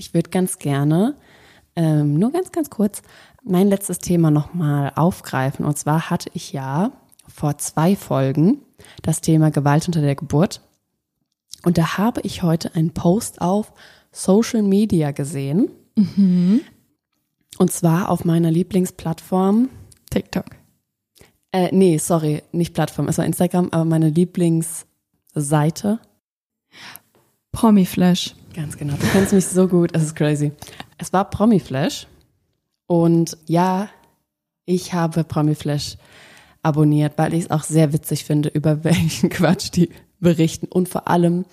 Ich würde ganz gerne, ähm, nur ganz, ganz kurz, mein letztes Thema nochmal aufgreifen. Und zwar hatte ich ja vor zwei Folgen das Thema Gewalt unter der Geburt. Und da habe ich heute einen Post auf Social Media gesehen. Und zwar auf meiner Lieblingsplattform. TikTok. Äh, nee, sorry, nicht Plattform, es war Instagram, aber meine Lieblingsseite. Promiflash. Ganz genau. Du kennst mich so gut, es ist crazy. Es war Promiflash. Und ja, ich habe Promiflash abonniert, weil ich es auch sehr witzig finde, über welchen Quatsch die berichten. Und vor allem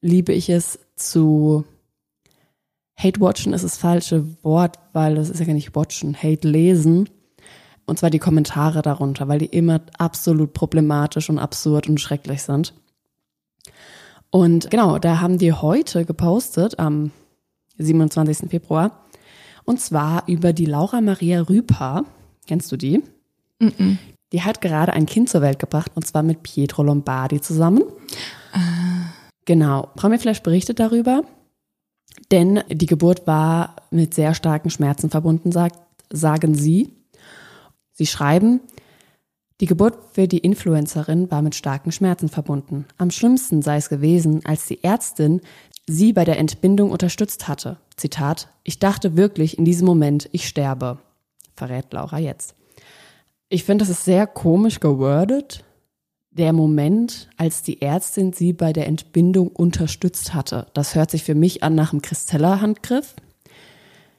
liebe ich es zu Hate-Watchen ist das falsche Wort, weil das ist ja gar nicht watchen, Hate-Lesen. Und zwar die Kommentare darunter, weil die immer absolut problematisch und absurd und schrecklich sind. Und genau, da haben die heute gepostet am 27. Februar. Und zwar über die Laura Maria Rüper. Kennst du die? Die hat gerade ein Kind zur Welt gebracht und zwar mit Pietro Lombardi zusammen. Genau. Promiflash berichtet darüber, denn die Geburt war mit sehr starken Schmerzen verbunden, sagt, sagen sie. Sie schreiben, die Geburt für die Influencerin war mit starken Schmerzen verbunden. Am schlimmsten sei es gewesen, als die Ärztin sie bei der Entbindung unterstützt hatte. Zitat, ich dachte wirklich in diesem Moment, ich sterbe, verrät Laura jetzt. Ich finde, das ist sehr komisch gewordet. Der Moment, als die Ärztin sie bei der Entbindung unterstützt hatte. Das hört sich für mich an nach einem Christella-Handgriff.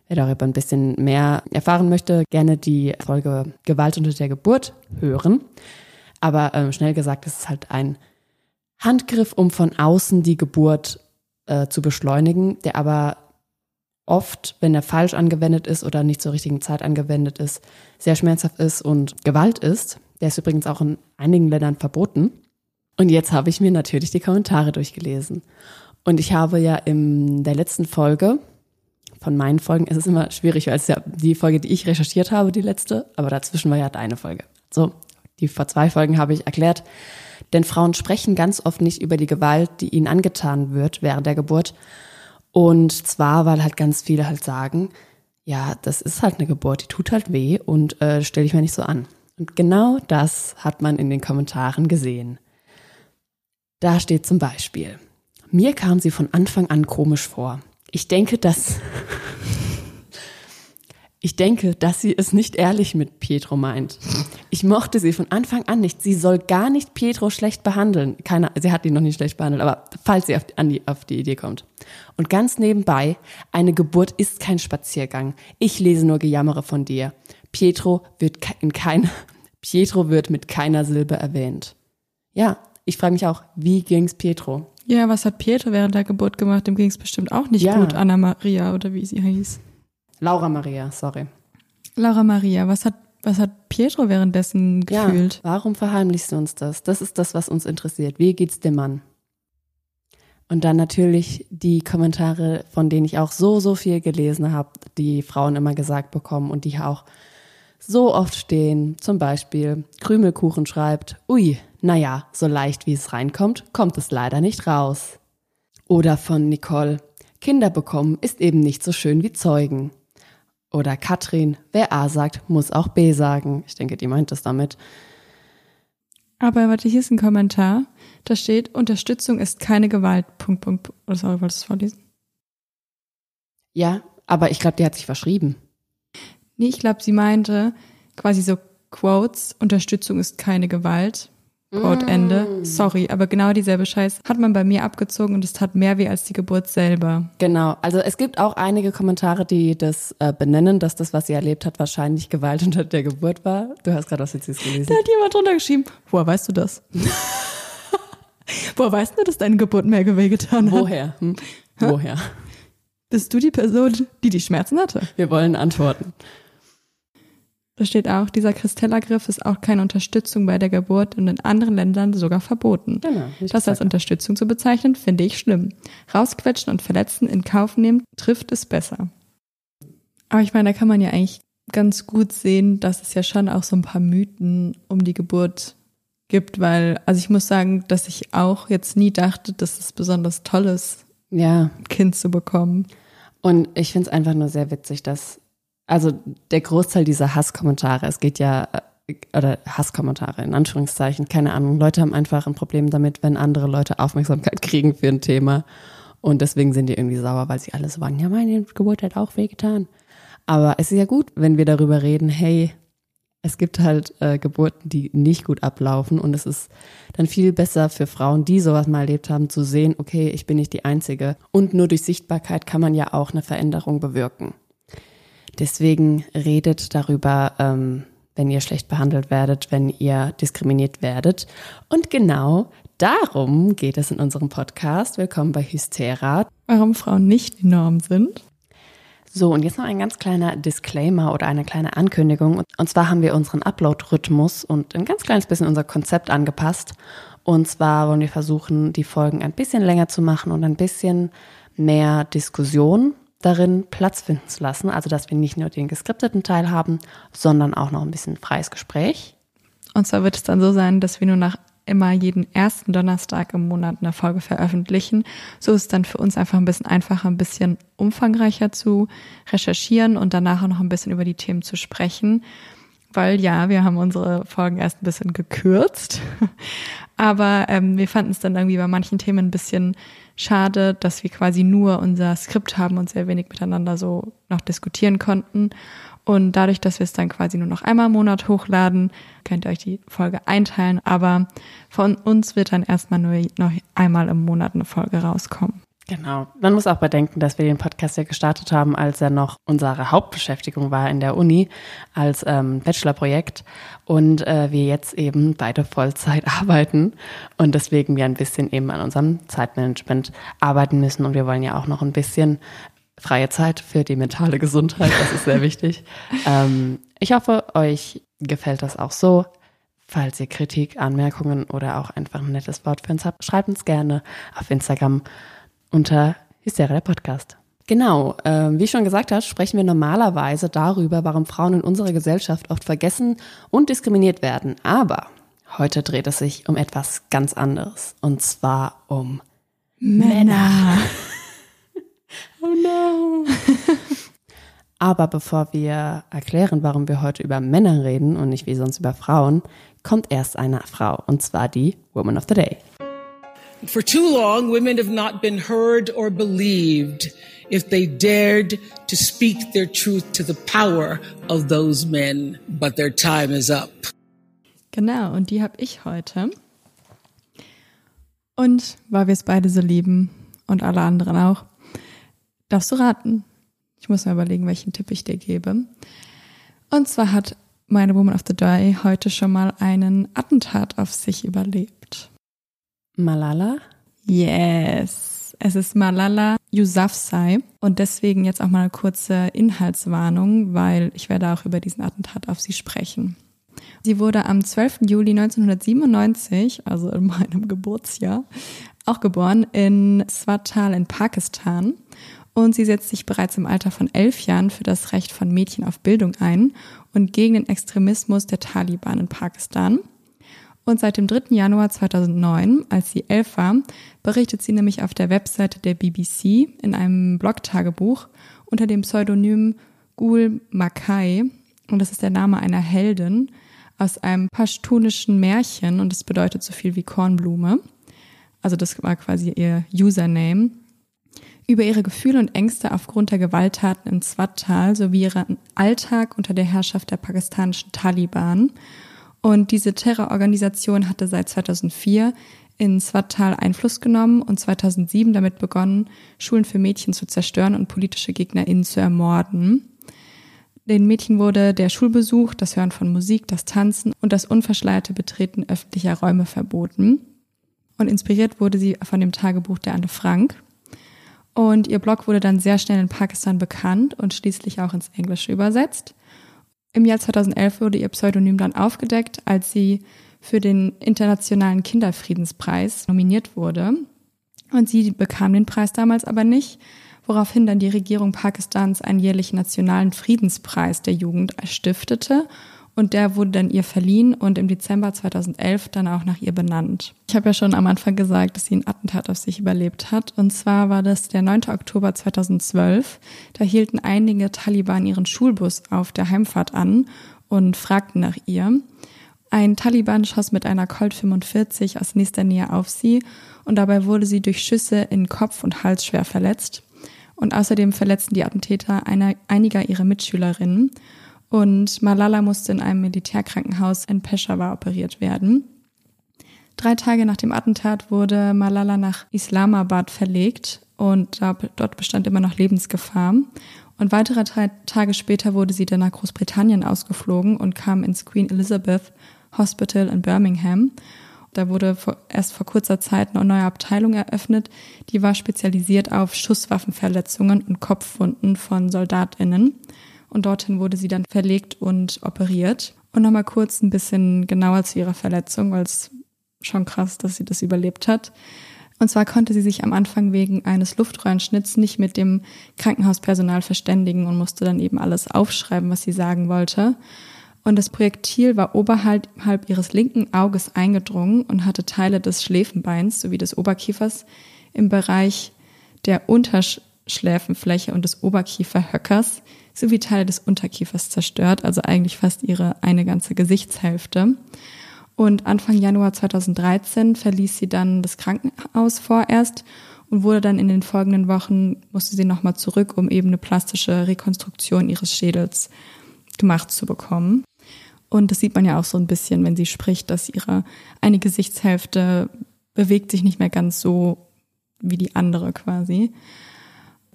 Wer darüber ein bisschen mehr erfahren möchte, gerne die Folge Gewalt unter der Geburt hören. Aber ähm, schnell gesagt, es ist halt ein Handgriff, um von außen die Geburt äh, zu beschleunigen, der aber oft, wenn er falsch angewendet ist oder nicht zur richtigen Zeit angewendet ist, sehr schmerzhaft ist und Gewalt ist. Der ist übrigens auch in einigen Ländern verboten. Und jetzt habe ich mir natürlich die Kommentare durchgelesen. Und ich habe ja in der letzten Folge von meinen Folgen, es ist immer schwierig, weil es ja die Folge, die ich recherchiert habe, die letzte, aber dazwischen war ja deine Folge. So, die vor zwei Folgen habe ich erklärt, denn Frauen sprechen ganz oft nicht über die Gewalt, die ihnen angetan wird während der Geburt. Und zwar, weil halt ganz viele halt sagen, ja, das ist halt eine Geburt, die tut halt weh und äh, stelle ich mir nicht so an. Und genau das hat man in den Kommentaren gesehen. Da steht zum Beispiel, mir kam sie von Anfang an komisch vor. Ich denke, dass ich denke, dass sie es nicht ehrlich mit Pietro meint. Ich mochte sie von Anfang an nicht. Sie soll gar nicht Pietro schlecht behandeln. Keine, sie hat ihn noch nicht schlecht behandelt, aber falls sie auf, die, auf die Idee kommt. Und ganz nebenbei, eine Geburt ist kein Spaziergang. Ich lese nur Gejammere von dir. Pietro wird in keiner, Pietro wird mit keiner Silbe erwähnt. Ja, ich frage mich auch, wie ging's Pietro? Ja, was hat Pietro während der Geburt gemacht? Dem ging es bestimmt auch nicht Ja. gut. Anna Maria oder wie sie hieß. Laura Maria, sorry. Laura Maria, was hat, was hat Pietro währenddessen gefühlt? Ja, warum verheimlichst du uns das? Das ist das, was uns interessiert. Wie geht's dem Mann? Und dann natürlich die Kommentare, von denen ich auch so, so viel gelesen habe, die Frauen immer gesagt bekommen und die auch so oft stehen. Zum Beispiel Krümelkuchen schreibt, ui, naja, so leicht wie es reinkommt, kommt es leider nicht raus. Oder von Nicole, Kinder bekommen ist eben nicht so schön wie Zeugen. Oder Katrin, wer A sagt, muss auch B sagen. Ich denke, die meint es damit. Aber warte, hier ist ein Kommentar. Da steht, Unterstützung ist keine Gewalt. Punkt, Punkt, Punkt. Oder sorry, wolltest du es vorlesen? Ja, aber ich glaube, die hat sich verschrieben. Nee, ich glaube, sie meinte quasi so Quotes, Unterstützung ist keine Gewalt. Quote Mm. Ende. Sorry, aber genau dieselbe Scheiß hat man bei mir abgezogen und es tat mehr weh als die Geburt selber. Genau. Also es gibt auch einige Kommentare, die das äh, benennen, dass das, was sie erlebt hat, wahrscheinlich Gewalt unter der Geburt war. Du hast gerade was jetzt gelesen. Da hat jemand drunter geschrieben, woher weißt du das? woher weißt du, dass deine Geburt mehr weh getan hat? Woher? Hm? Woher? Bist du die Person, die die Schmerzen hatte? Wir wollen antworten. Da steht auch, dieser Kristellergriff ist auch keine Unterstützung bei der Geburt und in anderen Ländern sogar verboten. Genau, das als Unterstützung zu bezeichnen, finde ich schlimm. Rausquetschen und verletzen in Kauf nehmen, trifft es besser. Aber ich meine, da kann man ja eigentlich ganz gut sehen, dass es ja schon auch so ein paar Mythen um die Geburt gibt, weil, also ich muss sagen, dass ich auch jetzt nie dachte, dass es besonders toll ist, Ja, ein Kind zu bekommen. und ich finde es einfach nur sehr witzig, dass, also der Großteil dieser Hasskommentare, es geht ja, äh, oder Hasskommentare in Anführungszeichen, keine Ahnung, Leute haben einfach ein Problem damit, wenn andere Leute Aufmerksamkeit kriegen für ein Thema. Und deswegen sind die irgendwie sauer, weil sie alle so waren, ja, meine Geburt hat auch wehgetan. Aber es ist ja gut, wenn wir darüber reden, hey, es gibt halt äh, Geburten, die nicht gut ablaufen und es ist dann viel besser für Frauen, die sowas mal erlebt haben, zu sehen, okay, ich bin nicht die Einzige. Und nur durch Sichtbarkeit kann man ja auch eine Veränderung bewirken. Deswegen redet darüber, ähm, wenn ihr schlecht behandelt werdet, wenn ihr diskriminiert werdet. Und genau darum geht es in unserem Podcast. Willkommen bei Hystera. Warum Frauen nicht die Norm sind. So, und jetzt noch ein ganz kleiner Disclaimer oder eine kleine Ankündigung. Und zwar haben wir unseren Upload-Rhythmus und ein ganz kleines bisschen unser Konzept angepasst. Und zwar wollen wir versuchen, die Folgen ein bisschen länger zu machen und ein bisschen mehr Diskussion darin Platz finden zu lassen. Also, dass wir nicht nur den geskripteten Teil haben, sondern auch noch ein bisschen freies Gespräch. Und zwar wird es dann so sein, dass wir nur nach immer jeden ersten Donnerstag im Monat eine Folge veröffentlichen. So ist es dann für uns einfach ein bisschen einfacher, ein bisschen umfangreicher zu recherchieren und danach auch noch ein bisschen über die Themen zu sprechen. Weil ja, wir haben unsere Folgen erst ein bisschen gekürzt. Aber ähm, wir fanden es dann irgendwie bei manchen Themen ein bisschen schade, dass wir quasi nur unser Skript haben und sehr wenig miteinander so noch diskutieren konnten. Und dadurch, dass wir es dann quasi nur noch einmal im Monat hochladen, könnt ihr euch die Folge einteilen. Aber von uns wird dann erstmal nur noch einmal im Monat eine Folge rauskommen. Genau. Man muss auch bedenken, dass wir den Podcast ja gestartet haben, als er noch unsere Hauptbeschäftigung war in der Uni als ähm, Bachelorprojekt und äh, wir jetzt eben beide Vollzeit arbeiten und deswegen wir ein bisschen eben an unserem Zeitmanagement arbeiten müssen und wir wollen ja auch noch ein bisschen freie Zeit für die mentale Gesundheit, das ist sehr wichtig. Ähm, ich hoffe, euch gefällt das auch so. Falls ihr Kritik, Anmerkungen oder auch einfach ein nettes Wort für uns habt, schreibt uns gerne auf Instagram unter Hysteria der Podcast. Genau, äh, wie ich schon gesagt habe, sprechen wir normalerweise darüber, warum Frauen in unserer Gesellschaft oft vergessen und diskriminiert werden. Aber heute dreht es sich um etwas ganz anderes. Und zwar um Männer. Oh no. Aber bevor wir erklären, warum wir heute über Männer reden und nicht wie sonst über Frauen, kommt erst eine Frau, und zwar die Woman of the Day. For too long, women have not been heard or believed if they dared to speak their truth to the power of those men. But their time is up. Genau, und die habe ich heute. Und weil wir es beide so lieben und alle anderen auch, darfst du raten. Ich muss mal überlegen, welchen Tipp ich dir gebe. Und zwar hat meine Woman of the Day heute schon mal einen Attentat auf sich überlebt. Malala? Yes. Es ist Malala Yousafzai und deswegen jetzt auch mal eine kurze Inhaltswarnung, weil ich werde auch über diesen Attentat auf sie sprechen. Sie wurde am 12. Juli 1997, also in meinem Geburtsjahr, auch geboren in Swatal in Pakistan. Und sie setzt sich bereits im Alter von elf Jahren für das Recht von Mädchen auf Bildung ein und gegen den Extremismus der Taliban in Pakistan. Und seit dem 3. Januar 2009, als sie elf war, berichtet sie nämlich auf der Webseite der BBC in einem Blogtagebuch unter dem Pseudonym Gul Makai. Und das ist der Name einer Heldin aus einem pashtunischen Märchen und es bedeutet so viel wie Kornblume. Also das war quasi ihr Username. Über ihre Gefühle und Ängste aufgrund der Gewalttaten in Swat-Tal sowie ihren Alltag unter der Herrschaft der pakistanischen Taliban. Und diese Terrororganisation hatte seit 2004 in Swat-Tal Einfluss genommen und 2007 damit begonnen, Schulen für Mädchen zu zerstören und politische GegnerInnen zu ermorden. Den Mädchen wurde der Schulbesuch, das Hören von Musik, das Tanzen und das unverschleierte Betreten öffentlicher Räume verboten. Und inspiriert wurde sie von dem Tagebuch der Anne Frank. Und ihr Blog wurde dann sehr schnell in Pakistan bekannt und schließlich auch ins Englische übersetzt. Im Jahr 2011 wurde ihr Pseudonym dann aufgedeckt, als sie für den Internationalen Kinderfriedenspreis nominiert wurde. Und sie bekam den Preis damals aber nicht, woraufhin dann die Regierung Pakistans einen jährlichen nationalen Friedenspreis der Jugend stiftete und der wurde dann ihr verliehen und im Dezember 2011 dann auch nach ihr benannt. Ich habe ja schon am Anfang gesagt, dass sie ein Attentat auf sich überlebt hat. Und zwar war das der 9. Oktober 2012. Da hielten einige Taliban ihren Schulbus auf der Heimfahrt an und fragten nach ihr. Ein Taliban schoss mit einer Colt 45 aus nächster Nähe auf sie und dabei wurde sie durch Schüsse in Kopf und Hals schwer verletzt. Und außerdem verletzten die Attentäter einer, einiger ihrer Mitschülerinnen. Und Malala musste in einem Militärkrankenhaus in Peshawar operiert werden. Drei Tage nach dem Attentat wurde Malala nach Islamabad verlegt und dort bestand immer noch Lebensgefahr. Und weitere drei Tage später wurde sie dann nach Großbritannien ausgeflogen und kam ins Queen Elizabeth Hospital in Birmingham. Da wurde erst vor kurzer Zeit eine neue Abteilung eröffnet, die war spezialisiert auf Schusswaffenverletzungen und Kopfwunden von Soldatinnen und dorthin wurde sie dann verlegt und operiert. Und nochmal kurz ein bisschen genauer zu ihrer Verletzung, weil es schon krass, dass sie das überlebt hat. Und zwar konnte sie sich am Anfang wegen eines Luftröhrenschnitts nicht mit dem Krankenhauspersonal verständigen und musste dann eben alles aufschreiben, was sie sagen wollte. Und das Projektil war oberhalb ihres linken Auges eingedrungen und hatte Teile des Schläfenbeins sowie des Oberkiefers im Bereich der Unterschläfenfläche und des Oberkieferhöckers sowie Teile des Unterkiefers zerstört, also eigentlich fast ihre eine ganze Gesichtshälfte. Und Anfang Januar 2013 verließ sie dann das Krankenhaus vorerst und wurde dann in den folgenden Wochen, musste sie nochmal zurück, um eben eine plastische Rekonstruktion ihres Schädels gemacht zu bekommen. Und das sieht man ja auch so ein bisschen, wenn sie spricht, dass ihre eine Gesichtshälfte bewegt sich nicht mehr ganz so wie die andere quasi.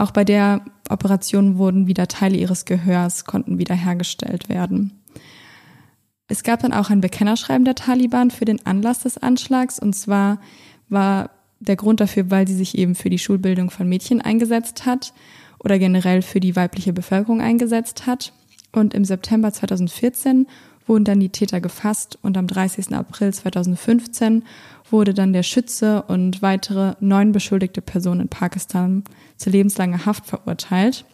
Auch bei der Operation wurden wieder Teile ihres Gehörs, konnten wiederhergestellt werden. Es gab dann auch ein Bekennerschreiben der Taliban für den Anlass des Anschlags. Und zwar war der Grund dafür, weil sie sich eben für die Schulbildung von Mädchen eingesetzt hat oder generell für die weibliche Bevölkerung eingesetzt hat. Und im September 2014 wurden dann die Täter gefasst und am 30. April 2015 wurde dann der Schütze und weitere neun beschuldigte Personen in Pakistan zu lebenslanger Haft verurteilt.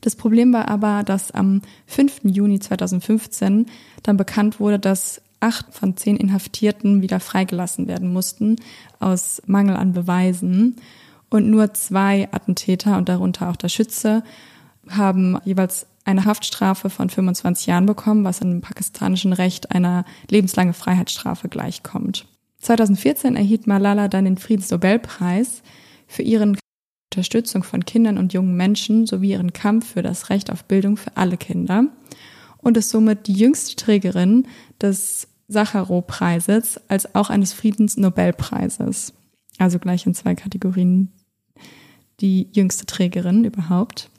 Das Problem war aber, dass am 5. Juni 2015 dann bekannt wurde, dass acht von zehn Inhaftierten wieder freigelassen werden mussten aus Mangel an Beweisen. Und nur zwei Attentäter und darunter auch der Schütze haben jeweils eine Haftstrafe von 25 Jahren bekommen, was im pakistanischen Recht einer lebenslange Freiheitsstrafe gleichkommt. 2014 erhielt Malala dann den Friedensnobelpreis für ihren Unterstützung von Kindern und jungen Menschen sowie ihren Kampf für das Recht auf Bildung für alle Kinder und ist somit die jüngste Trägerin des Sacharow-Preises als auch eines Friedensnobelpreises. Also gleich in zwei Kategorien die jüngste Trägerin überhaupt.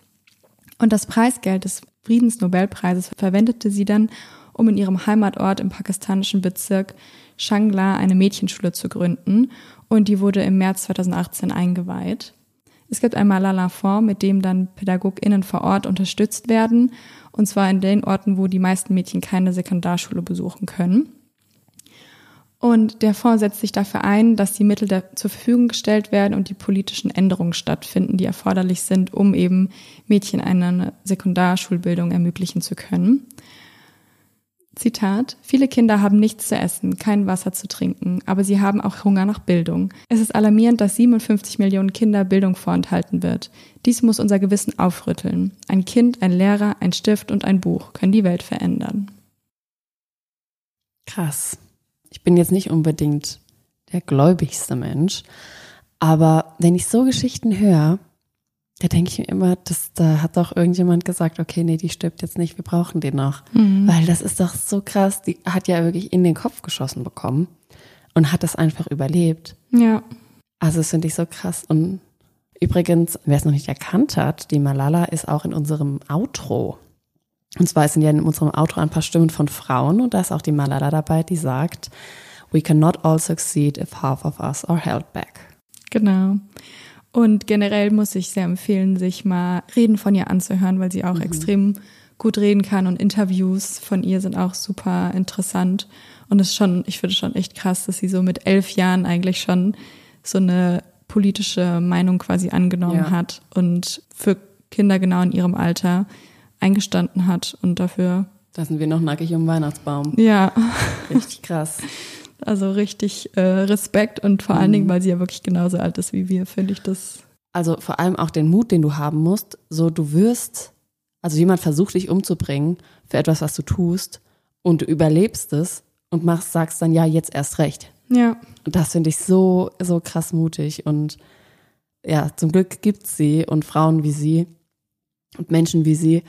Und das Preisgeld des Friedensnobelpreises verwendete sie dann, um in ihrem Heimatort im pakistanischen Bezirk Shangla eine Mädchenschule zu gründen und die wurde im März 2018 eingeweiht. Es gibt ein Malala-Fonds, mit dem dann PädagogInnen vor Ort unterstützt werden, und zwar in den Orten, wo die meisten Mädchen keine Sekundarschule besuchen können. Und der Fonds setzt sich dafür ein, dass die Mittel der, zur Verfügung gestellt werden und die politischen Änderungen stattfinden, die erforderlich sind, um eben Mädchen eine Sekundarschulbildung ermöglichen zu können. Zitat, viele Kinder haben nichts zu essen, kein Wasser zu trinken, aber sie haben auch Hunger nach Bildung. Es ist alarmierend, dass 57 Millionen Kinder Bildung vorenthalten wird. Dies muss unser Gewissen aufrütteln. Ein Kind, ein Lehrer, ein Stift und ein Buch können die Welt verändern. Krass ich bin jetzt nicht unbedingt der gläubigste Mensch, aber wenn ich so Geschichten höre, da denke ich mir immer, dass da hat doch irgendjemand gesagt, okay, nee, die stirbt jetzt nicht, wir brauchen den noch. Mhm. Weil das ist doch so krass, die hat ja wirklich in den Kopf geschossen bekommen und hat das einfach überlebt. Ja. Also das finde ich so krass. Und übrigens, wer es noch nicht erkannt hat, die Malala ist auch in unserem Outro und zwar sind ja in unserem Outro ein paar Stimmen von Frauen und da ist auch die Malala dabei, die sagt, We cannot all succeed if half of us are held back. Genau. Und generell muss ich sehr empfehlen, sich mal Reden von ihr anzuhören, weil sie auch extrem gut reden kann und Interviews von ihr sind auch super interessant. Und es ist schon, ich finde es schon echt krass, dass sie so mit elf Jahren eigentlich schon so eine politische Meinung quasi angenommen Ja. hat und für Kinder genau in ihrem Alter eingestanden hat und dafür, Da sind wir noch nackig um Weihnachtsbaum. ja, Richtig krass. Also richtig äh, Respekt und vor allen Dingen, weil sie ja wirklich genauso alt ist wie wir, finde ich das. Also vor allem auch den Mut, den du haben musst, so du wirst, also jemand versucht dich umzubringen für etwas, was du tust und du überlebst es und machst, sagst dann ja, jetzt erst recht. Ja, Und das finde ich so, so krass mutig und ja, zum Glück gibt's sie und Frauen wie sie und Menschen wie sie,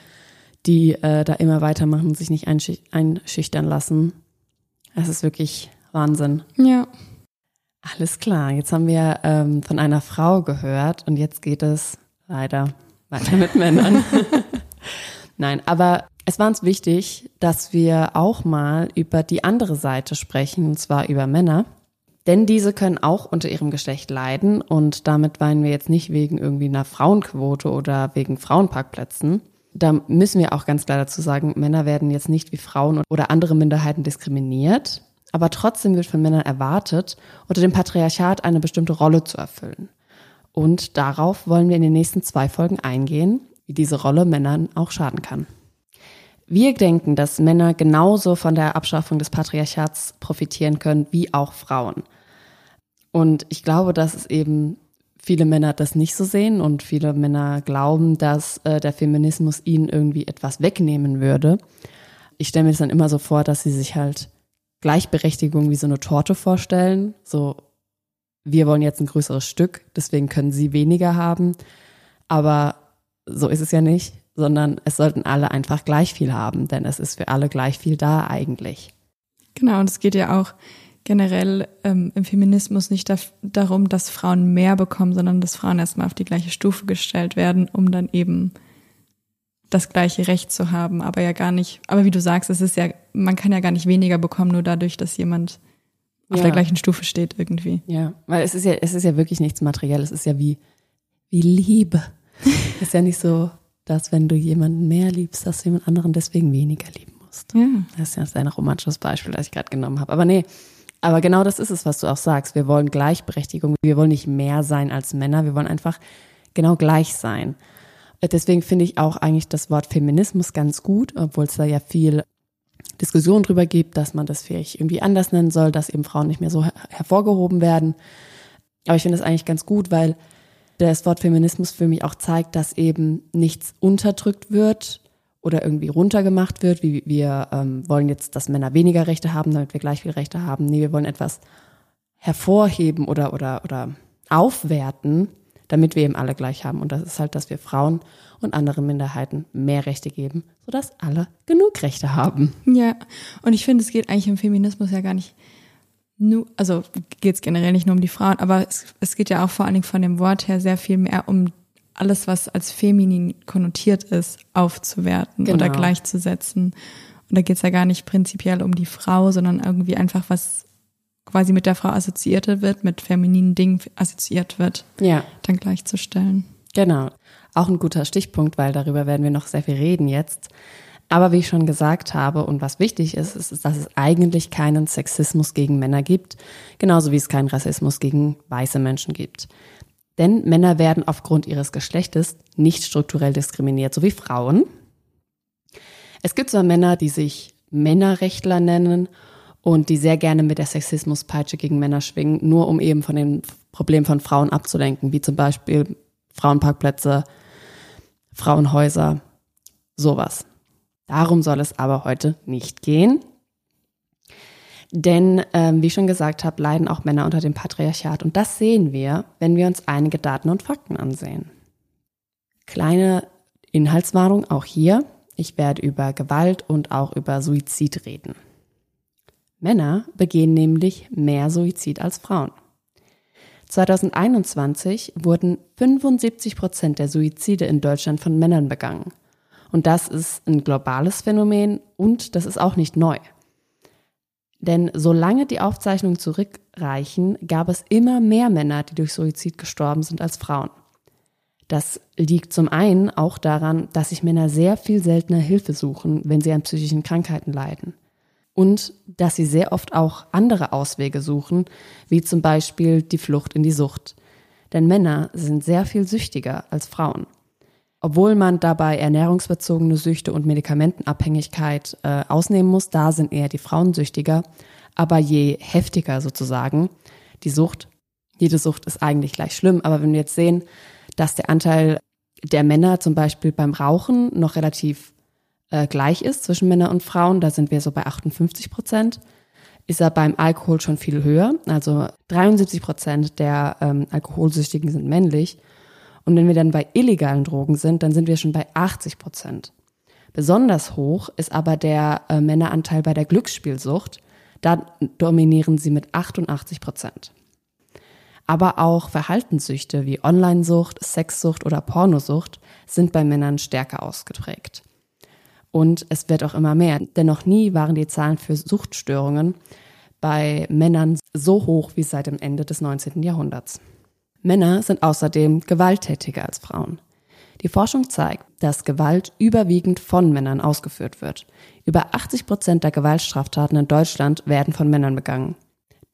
die äh, da immer weitermachen und sich nicht einschü einschüchtern lassen. Es ist wirklich Wahnsinn. ja. Alles klar, jetzt haben wir ähm, von einer Frau gehört und jetzt geht es leider weiter mit Männern. Nein, aber es war uns wichtig, dass wir auch mal über die andere Seite sprechen, und zwar über Männer. Denn diese können auch unter ihrem Geschlecht leiden und damit weinen wir jetzt nicht wegen irgendwie einer Frauenquote oder wegen Frauenparkplätzen. Da müssen wir auch ganz klar dazu sagen, Männer werden jetzt nicht wie Frauen oder andere Minderheiten diskriminiert, aber trotzdem wird von Männern erwartet, unter dem Patriarchat eine bestimmte Rolle zu erfüllen. Und darauf wollen wir in den nächsten zwei Folgen eingehen, wie diese Rolle Männern auch schaden kann. Wir denken, dass Männer genauso von der Abschaffung des Patriarchats profitieren können wie auch Frauen. Und ich glaube, dass es eben viele Männer das nicht so sehen und viele Männer glauben, dass äh, der Feminismus ihnen irgendwie etwas wegnehmen würde. Ich stelle mir das dann immer so vor, dass sie sich halt Gleichberechtigung wie so eine Torte vorstellen. So, wir wollen jetzt ein größeres Stück, deswegen können sie weniger haben. Aber so ist es ja nicht, sondern es sollten alle einfach gleich viel haben, denn es ist für alle gleich viel da eigentlich. Genau, und es geht ja auch generell ähm, im Feminismus nicht daf- darum, dass Frauen mehr bekommen, sondern dass Frauen erstmal auf die gleiche Stufe gestellt werden, um dann eben das gleiche Recht zu haben, aber ja gar nicht, aber wie du sagst, es ist ja, man kann ja gar nicht weniger bekommen, nur dadurch, dass jemand auf Ja. der gleichen Stufe steht irgendwie. Ja, weil es ist ja, es ist ja wirklich nichts Materielles, es ist ja wie, wie Liebe. es ist ja nicht so, dass wenn du jemanden mehr liebst, dass du jemand anderen deswegen weniger lieben musst. Ja. Das ist ja ein romantisches Beispiel, das ich gerade genommen habe. Aber nee, aber genau das ist es, was du auch sagst. Wir wollen Gleichberechtigung. Wir wollen nicht mehr sein als Männer. Wir wollen einfach genau gleich sein. Deswegen finde ich auch eigentlich das Wort Feminismus ganz gut, obwohl es da ja viel Diskussion drüber gibt, dass man das vielleicht irgendwie anders nennen soll, dass eben Frauen nicht mehr so her hervorgehoben werden. Aber ich finde es eigentlich ganz gut, weil das Wort Feminismus für mich auch zeigt, dass eben nichts unterdrückt wird oder irgendwie runtergemacht wird, wie wir ähm, wollen jetzt, dass Männer weniger Rechte haben, damit wir gleich viel Rechte haben. Nee, wir wollen etwas hervorheben oder, oder, oder aufwerten, damit wir eben alle gleich haben. Und das ist halt, dass wir Frauen und anderen Minderheiten mehr Rechte geben, sodass alle genug Rechte haben. Ja, und ich finde, es geht eigentlich im Feminismus ja gar nicht nur, also geht es generell nicht nur um die Frauen, aber es, es geht ja auch vor allen Dingen von dem Wort her sehr viel mehr um alles, was als feminin konnotiert ist, aufzuwerten Genau. oder gleichzusetzen. Und da geht es ja gar nicht prinzipiell um die Frau, sondern irgendwie einfach, was quasi mit der Frau assoziiert wird, mit femininen Dingen assoziiert wird, Ja, dann gleichzustellen. genau. Auch ein guter Stichpunkt, weil darüber werden wir noch sehr viel reden jetzt. Aber wie ich schon gesagt habe und was wichtig ist, ist, ist, dass es eigentlich keinen Sexismus gegen Männer gibt, genauso wie es keinen Rassismus gegen weiße Menschen gibt. Denn Männer werden aufgrund ihres Geschlechtes nicht strukturell diskriminiert, so wie Frauen. Es gibt zwar Männer, die sich Männerrechtler nennen und die sehr gerne mit der Sexismuspeitsche gegen Männer schwingen, nur um eben von den Problemen von Frauen abzulenken, wie zum Beispiel Frauenparkplätze, Frauenhäuser, sowas. Darum soll es aber heute nicht gehen. Denn, ähm, wie ich schon gesagt habe, leiden auch Männer unter dem Patriarchat. Und das sehen wir, wenn wir uns einige Daten und Fakten ansehen. Kleine Inhaltswarnung auch hier. Ich werde über Gewalt und auch über Suizid reden. Männer begehen nämlich mehr Suizid als Frauen. 2021 wurden 75 Prozent der Suizide in Deutschland von Männern begangen. Und das ist ein globales Phänomen und das ist auch nicht neu. Denn solange die Aufzeichnungen zurückreichen, gab es immer mehr Männer, die durch Suizid gestorben sind als Frauen. Das liegt zum einen auch daran, dass sich Männer sehr viel seltener Hilfe suchen, wenn sie an psychischen Krankheiten leiden. Und dass sie sehr oft auch andere Auswege suchen, wie zum Beispiel die Flucht in die Sucht. Denn Männer sind sehr viel süchtiger als Frauen. Obwohl man dabei ernährungsbezogene Süchte und Medikamentenabhängigkeit äh, ausnehmen muss, da sind eher die Frauen süchtiger. Aber je heftiger sozusagen die Sucht, jede Sucht ist eigentlich gleich schlimm, aber wenn wir jetzt sehen, dass der Anteil der Männer zum Beispiel beim Rauchen noch relativ äh, gleich ist zwischen Männern und Frauen, da sind wir so bei 58 Prozent, ist er beim Alkohol schon viel höher. Also 73 Prozent der ähm, Alkoholsüchtigen sind männlich. Und wenn wir dann bei illegalen Drogen sind, dann sind wir schon bei 80 Prozent. Besonders hoch ist aber der äh, Männeranteil bei der Glücksspielsucht. Da dominieren sie mit 88 Prozent aber auch Verhaltenssüchte wie Onlinesucht, Sexsucht oder Pornosucht sind bei Männern stärker ausgeprägt. Und es wird auch immer mehr, denn noch nie waren die Zahlen für Suchtstörungen bei Männern so hoch wie seit dem Ende des 19. Jahrhunderts. Männer sind außerdem gewalttätiger als Frauen. Die Forschung zeigt, dass Gewalt überwiegend von Männern ausgeführt wird. Über 80 Prozent der Gewaltstraftaten in Deutschland werden von Männern begangen.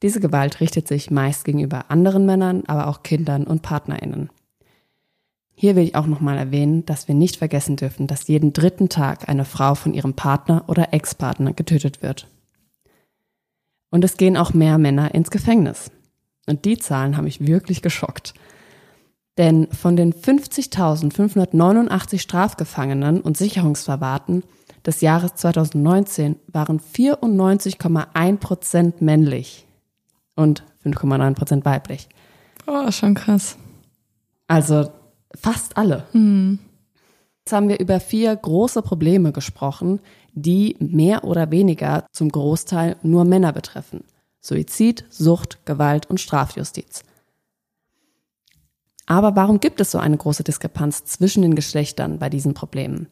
Diese Gewalt richtet sich meist gegenüber anderen Männern, aber auch Kindern und Partnerinnen. Hier will ich auch nochmal erwähnen, dass wir nicht vergessen dürfen, dass jeden dritten Tag eine Frau von ihrem Partner oder Ex-Partner getötet wird. Und es gehen auch mehr Männer ins Gefängnis. Und die Zahlen haben mich wirklich geschockt. Denn von den 50.589 Strafgefangenen und Sicherungsverwahrten des Jahres 2019 waren 94,1 Prozent männlich und 5,9 Prozent weiblich. Oh, schon krass. Also fast alle. Hm. Jetzt haben wir über vier große Probleme gesprochen, die mehr oder weniger zum Großteil nur Männer betreffen. Suizid, Sucht, Gewalt und Strafjustiz. Aber warum gibt es so eine große Diskrepanz zwischen den Geschlechtern bei diesen Problemen?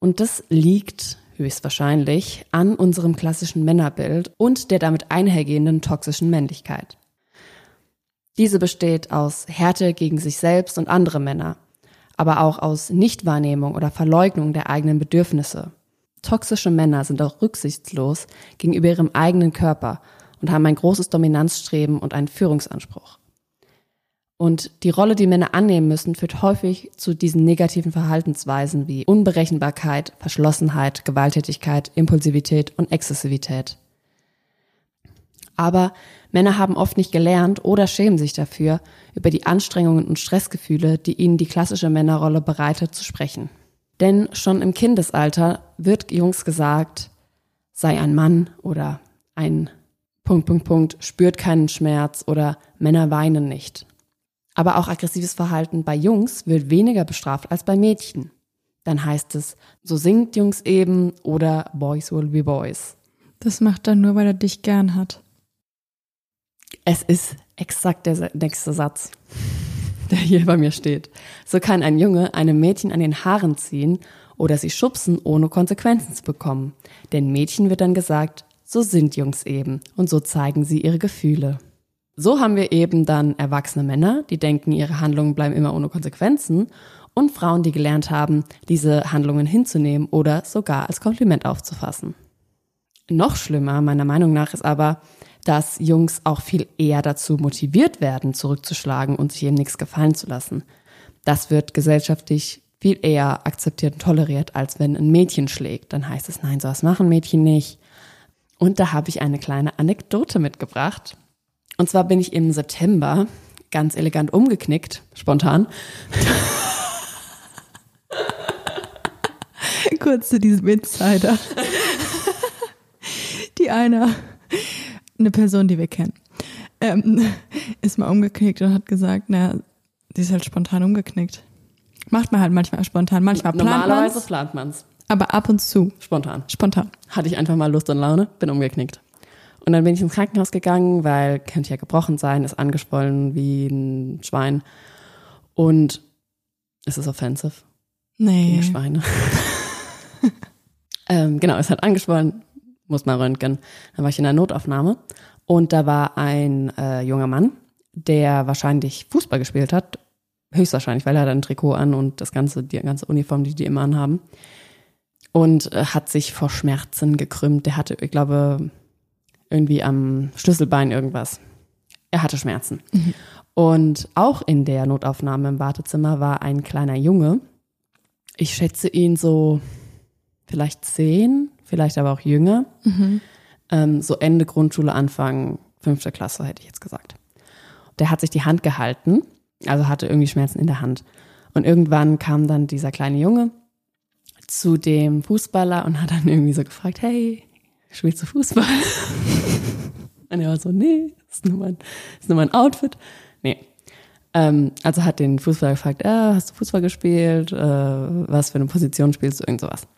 Und das liegt höchstwahrscheinlich, an unserem klassischen Männerbild und der damit einhergehenden toxischen Männlichkeit. Diese besteht aus Härte gegen sich selbst und andere Männer, aber auch aus Nichtwahrnehmung oder Verleugnung der eigenen Bedürfnisse. Toxische Männer sind auch rücksichtslos gegenüber ihrem eigenen Körper und haben ein großes Dominanzstreben und einen Führungsanspruch. Und die Rolle, die Männer annehmen müssen, führt häufig zu diesen negativen Verhaltensweisen wie Unberechenbarkeit, Verschlossenheit, Gewalttätigkeit, Impulsivität und Exzessivität. Aber Männer haben oft nicht gelernt oder schämen sich dafür, über die Anstrengungen und Stressgefühle, die ihnen die klassische Männerrolle bereitet, zu sprechen. Denn schon im Kindesalter wird Jungs gesagt, sei ein Mann oder ein Punkt, Punkt, Punkt, spürt keinen Schmerz oder Männer weinen nicht. Aber auch aggressives Verhalten bei Jungs wird weniger bestraft als bei Mädchen. Dann heißt es, so singt Jungs eben oder Boys will be Boys. Das macht er nur, weil er dich gern hat. Es ist exakt der nächste Satz, der hier bei mir steht. So kann ein Junge einem Mädchen an den Haaren ziehen oder sie schubsen, ohne Konsequenzen zu bekommen. Denn Mädchen wird dann gesagt, so sind Jungs eben und so zeigen sie ihre Gefühle. So haben wir eben dann erwachsene Männer, die denken, ihre Handlungen bleiben immer ohne Konsequenzen und Frauen, die gelernt haben, diese Handlungen hinzunehmen oder sogar als Kompliment aufzufassen. Noch schlimmer, meiner Meinung nach, ist aber, dass Jungs auch viel eher dazu motiviert werden, zurückzuschlagen und sich eben nichts gefallen zu lassen. Das wird gesellschaftlich viel eher akzeptiert und toleriert, als wenn ein Mädchen schlägt. Dann heißt es, nein, sowas machen Mädchen nicht. Und da habe ich eine kleine Anekdote mitgebracht. Und zwar bin ich im September ganz elegant umgeknickt, spontan. Kurz zu diesem Insider. Die einer, eine Person, die wir kennen, ähm, ist mal umgeknickt und hat gesagt, naja, sie ist halt spontan umgeknickt. Macht man halt manchmal spontan, manchmal plant Normalerweise man's, plant man's. aber ab und zu Spontan. spontan. Hatte ich einfach mal Lust und Laune, bin umgeknickt. Und dann bin ich ins Krankenhaus gegangen, weil könnte ja gebrochen sein, ist angeschwollen wie ein Schwein. Und es ist offensive. Nee. Gegen Schweine. ähm, genau, es hat angeschwollen, muss mal röntgen. Dann war ich in der Notaufnahme und da war ein äh, junger Mann, der wahrscheinlich Fußball gespielt hat, höchstwahrscheinlich, weil er hat ein Trikot an und das ganze, die ganze Uniform, die die immer anhaben. Und äh, hat sich vor Schmerzen gekrümmt. Der hatte, ich glaube, irgendwie am Schlüsselbein irgendwas. Er hatte Schmerzen. Und auch in der Notaufnahme im Wartezimmer war ein kleiner Junge. Ich schätze ihn so vielleicht zehn, vielleicht aber auch jünger. Ähm, so Ende Grundschule, Anfang fünfte Klasse, hätte ich jetzt gesagt. Der hat sich die Hand gehalten, also hatte irgendwie Schmerzen in der Hand. Und irgendwann kam dann dieser kleine Junge zu dem Fußballer und hat dann irgendwie so gefragt, hey, spielst du Fußball? und er war so, nee, das ist nur mein, ist nur mein Outfit. Nee. Ähm, also hat den Fußballer gefragt, äh, hast du Fußball gespielt? Äh, was für eine Position spielst du? Irgend sowas.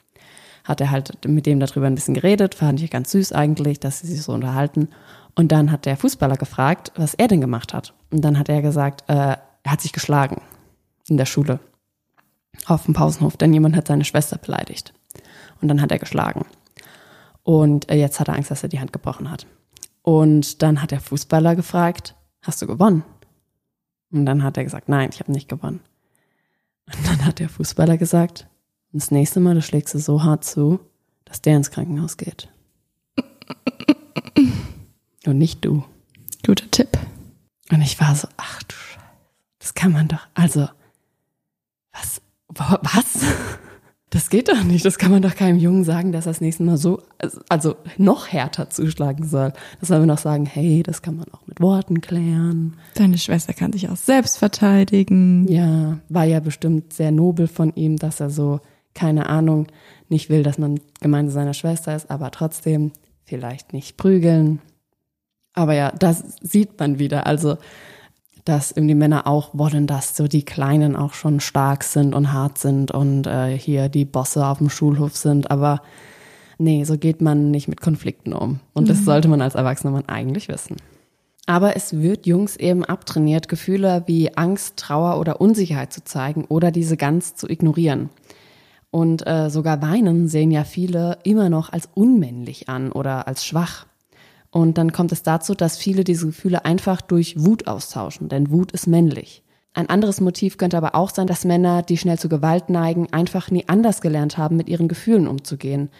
Hat er halt mit dem darüber ein bisschen geredet, fand ich ganz süß eigentlich, dass sie sich so unterhalten. Und dann hat der Fußballer gefragt, was er denn gemacht hat. Und dann hat er gesagt, äh, er hat sich geschlagen in der Schule auf dem Pausenhof, denn jemand hat seine Schwester beleidigt. Und dann hat er geschlagen. Und äh, jetzt hat er Angst, dass er die Hand gebrochen hat. Und dann hat der Fußballer gefragt, hast du gewonnen? Und dann hat er gesagt, nein, ich habe nicht gewonnen. Und dann hat der Fußballer gesagt, das nächste Mal, du schlägst du so hart zu, dass der ins Krankenhaus geht. Und nicht du. Guter Tipp. Und ich war so, ach du Scheiße, das kann man doch, also, was, wa- was? Das geht doch nicht, das kann man doch keinem Jungen sagen, dass er das nächste Mal so, also, also noch härter zuschlagen soll. Das soll man doch sagen, hey, das kann man auch mit Worten klären. Deine Schwester kann sich auch selbst verteidigen. Ja, war ja bestimmt sehr nobel von ihm, dass er so, keine Ahnung, nicht will, dass man Gemeinde seiner Schwester ist, aber trotzdem vielleicht nicht prügeln. Aber ja, das sieht man wieder. Also, dass irgendwie Männer auch wollen, dass so die Kleinen auch schon stark sind und hart sind und äh, hier die Bosse auf dem Schulhof sind. Aber nee, so geht man nicht mit Konflikten um. Und das sollte man als erwachsener Mann eigentlich wissen. Aber es wird Jungs eben abtrainiert, Gefühle wie Angst, Trauer oder Unsicherheit zu zeigen oder diese ganz zu ignorieren. Und äh, sogar Weinen sehen ja viele immer noch als unmännlich an oder als schwach. Und dann kommt es dazu, dass viele diese Gefühle einfach durch Wut austauschen, denn Wut ist männlich. Ein anderes Motiv könnte aber auch sein, dass Männer, die schnell zu Gewalt neigen, einfach nie anders gelernt haben, mit ihren Gefühlen umzugehen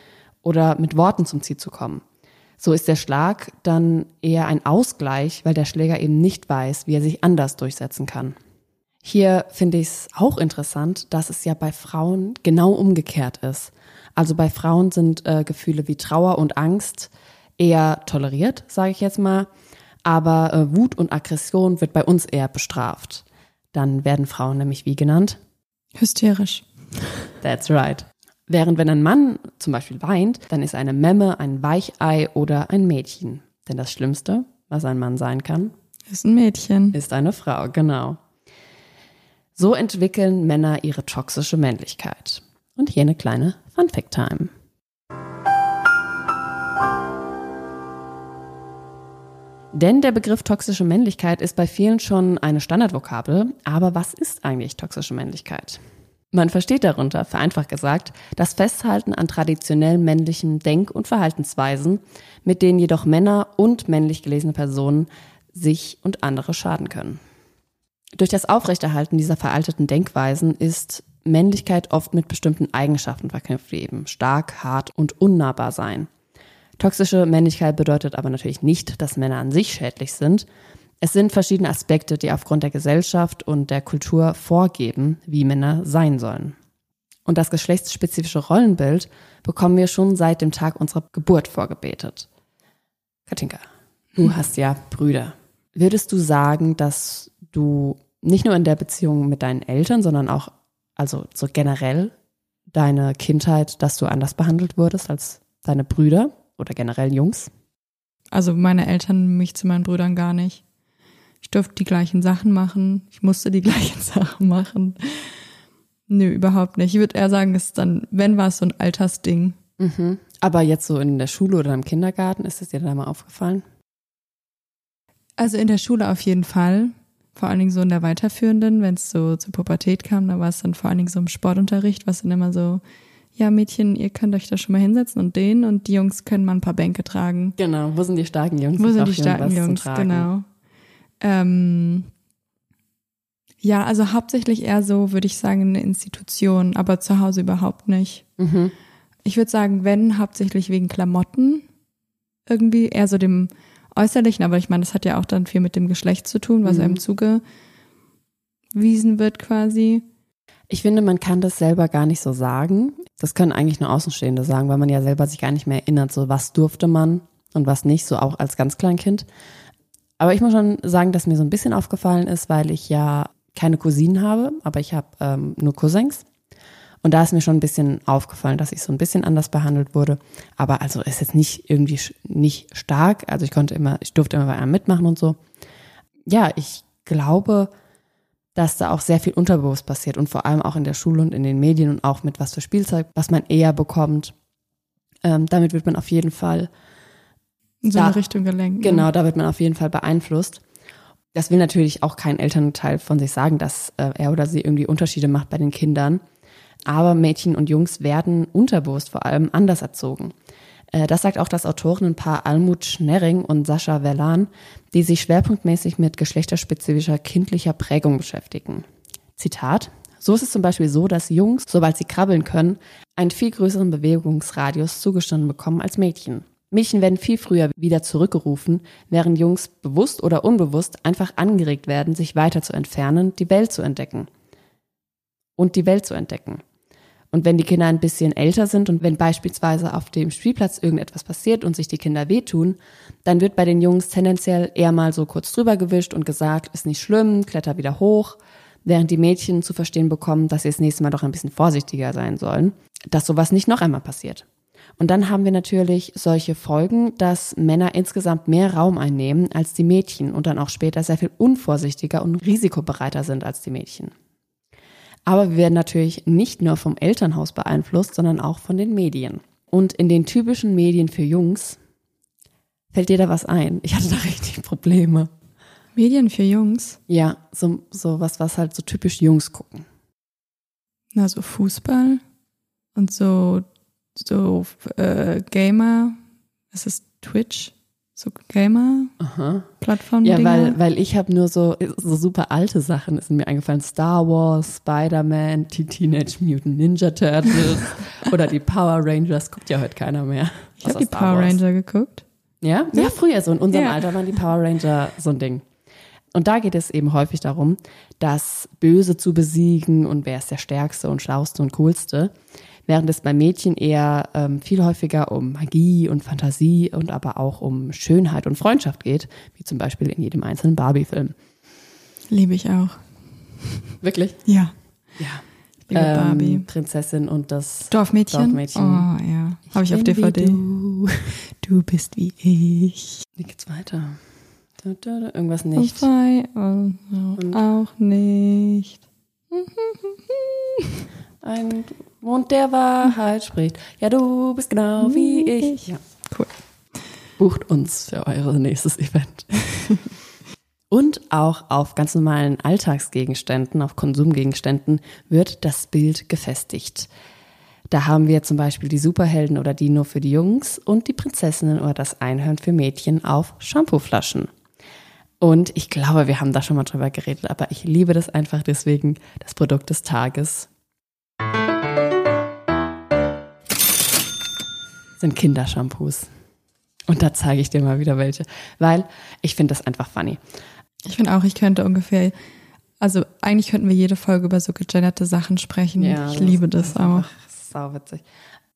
oder mit Worten zum Ziel zu kommen. So ist der Schlag dann eher ein Ausgleich, weil der Schläger eben nicht weiß, wie er sich anders durchsetzen kann. Hier finde ich es auch interessant, dass es ja bei Frauen genau umgekehrt ist. Also bei Frauen sind äh, Gefühle wie Trauer und Angst eher toleriert, sage ich jetzt mal, aber äh, Wut und Aggression wird bei uns eher bestraft. Dann werden Frauen nämlich wie genannt? Hysterisch. That's right. Während wenn ein Mann zum Beispiel weint, dann ist eine Memme ein Weichei oder ein Mädchen. Denn das Schlimmste, was ein Mann sein kann, Ist ein Mädchen. ist eine Frau, genau. So entwickeln Männer ihre toxische Männlichkeit. Und hier eine kleine Fun-Fact-Time. Denn der Begriff toxische Männlichkeit ist bei vielen schon eine Standardvokabel. Aber was ist eigentlich toxische Männlichkeit? Man versteht darunter, vereinfacht gesagt, das Festhalten an traditionell männlichen Denk- und Verhaltensweisen, mit denen jedoch Männer und männlich gelesene Personen sich und andere schaden können. Durch das Aufrechterhalten dieser veralteten Denkweisen ist Männlichkeit oft mit bestimmten Eigenschaften verknüpft, wie eben stark, hart und unnahbar sein. Toxische Männlichkeit bedeutet aber natürlich nicht, dass Männer an sich schädlich sind. Es sind verschiedene Aspekte, die aufgrund der Gesellschaft und der Kultur vorgeben, wie Männer sein sollen. Und das geschlechtsspezifische Rollenbild bekommen wir schon seit dem Tag unserer Geburt vorgebetet. Katinka, du hast ja Brüder. Würdest du sagen, dass du nicht nur in der Beziehung mit deinen Eltern, sondern auch, also so generell deine Kindheit, dass du anders behandelt wurdest als deine Brüder oder generell Jungs? Also meine Eltern mich zu meinen Brüdern gar nicht. Ich durfte die gleichen Sachen machen. Ich musste die gleichen Sachen machen. Nö, überhaupt nicht. Ich würde eher sagen, es ist dann, wenn war es so ein Altersding. Aber jetzt so in der Schule oder im Kindergarten, ist es dir da mal aufgefallen? Also in der Schule auf jeden Fall. Vor allen Dingen so in der weiterführenden, wenn es so zur Pubertät kam, da war es dann vor allen Dingen so im Sportunterricht, was dann immer so, ja Mädchen, ihr könnt euch da schon mal hinsetzen und den und die Jungs können mal ein paar Bänke tragen. Genau, wo sind die starken Jungs? Wo sind die starken Jungs? Genau. Ähm, ja, also hauptsächlich eher so, würde ich sagen, eine Institution, aber zu Hause überhaupt nicht. Mhm. Ich würde sagen, wenn, hauptsächlich wegen Klamotten. Irgendwie eher so dem Äußerlichen, aber ich meine, das hat ja auch dann viel mit dem Geschlecht zu tun, was Mhm. einem zugewiesen wird quasi. Ich finde, man kann das selber gar nicht so sagen. Das können eigentlich nur Außenstehende sagen, weil man ja selber sich gar nicht mehr erinnert, so was durfte man und was nicht, so auch als ganz Kleinkind. Aber ich muss schon sagen, dass mir so ein bisschen aufgefallen ist, weil ich ja keine Cousinen habe, aber ich habe ähm, nur Cousins. Und da ist mir schon ein bisschen aufgefallen, dass ich so ein bisschen anders behandelt wurde. Aber also ist jetzt nicht irgendwie nicht stark. Also ich konnte immer, ich durfte immer bei einem mitmachen und so. Ja, ich glaube, dass da auch sehr viel unterbewusst passiert und vor allem auch in der Schule und in den Medien und auch mit was für Spielzeug, was man eher bekommt. Ähm, damit wird man auf jeden Fall, In so Da- eine Richtung gelenkt. ne? genau, da wird man auf jeden Fall beeinflusst. Das will natürlich auch kein Elternteil von sich sagen, dass äh, er oder sie irgendwie Unterschiede macht bei den Kindern. Aber Mädchen und Jungs werden unterbewusst vor allem anders erzogen. Äh, Das sagt auch das Autorinnenpaar Almut Schnerring und Sascha Verlan, die sich schwerpunktmäßig mit geschlechterspezifischer kindlicher Prägung beschäftigen. Zitat. So ist es zum Beispiel so, dass Jungs, sobald sie krabbeln können, einen viel größeren Bewegungsradius zugestanden bekommen als Mädchen. Mädchen werden viel früher wieder zurückgerufen, während Jungs bewusst oder unbewusst einfach angeregt werden, sich weiter zu entfernen, die Welt zu entdecken. Und die Welt zu entdecken. Und wenn die Kinder ein bisschen älter sind und wenn beispielsweise auf dem Spielplatz irgendetwas passiert und sich die Kinder wehtun, dann wird bei den Jungs tendenziell eher mal so kurz drüber gewischt und gesagt, ist nicht schlimm, kletter wieder hoch, während die Mädchen zu verstehen bekommen, dass sie das nächste Mal doch ein bisschen vorsichtiger sein sollen, dass sowas nicht noch einmal passiert. Und dann haben wir natürlich solche Folgen, dass Männer insgesamt mehr Raum einnehmen als die Mädchen und dann auch später sehr viel unvorsichtiger und risikobereiter sind als die Mädchen. Aber wir werden natürlich nicht nur vom Elternhaus beeinflusst, sondern auch von den Medien. Und in den typischen Medien für Jungs fällt dir da was ein? Ich hatte da richtig Probleme. Medien für Jungs. Ja, so, so was, was halt so typisch Jungs gucken. Na, so Fußball und so, so äh, Gamer. Es ist Twitch. So Gamer-Plattform. Ja, weil, weil ich habe nur so, so super alte Sachen sind mir eingefallen. Star Wars, Spider-Man, die Teenage Mutant Ninja Turtles oder die Power Rangers. Guckt ja heute keiner mehr. ich habe die Star Power Wars. Ranger geguckt. Ja? ja, früher so. In unserem Ja. Alter waren die Power Ranger so ein Ding. Und da geht es eben häufig darum, das Böse zu besiegen und wer ist der Stärkste und Schlauste und Coolste. Während es bei Mädchen eher ähm, viel häufiger um Magie und Fantasie und aber auch um Schönheit und Freundschaft geht, wie zum Beispiel in jedem einzelnen Barbie-Film. Liebe ich auch. Wirklich? Ja. Ja. Ich liebe Barbie. Ähm, Prinzessin und das Dorfmädchen. Dorfmädchen. Oh ja. Habe ich auf bin wie DVD. Du. Du bist wie ich. Wie geht's weiter? Da, da, da, irgendwas nicht. Wobei, oh, auch nicht. Ein Mond der Wahrheit spricht. Ja, du bist genau wie ich. Ja. Cool. Bucht uns für euer nächstes Event. Und auch auf ganz normalen Alltagsgegenständen, auf Konsumgegenständen wird das Bild gefestigt. Da haben wir zum Beispiel die Superhelden oder die nur für die Jungs und die Prinzessinnen oder das Einhorn für Mädchen auf Shampooflaschen. Und ich glaube, wir haben da schon mal drüber geredet, aber ich liebe das einfach deswegen, das Produkt des Tages. Sind Kindershampoos. Und da zeige ich dir mal wieder welche, weil ich finde das einfach funny. Ich finde auch, ich könnte ungefähr, also eigentlich könnten wir jede Folge über so gegenderte Sachen sprechen. ich liebe das auch. Sau witzig.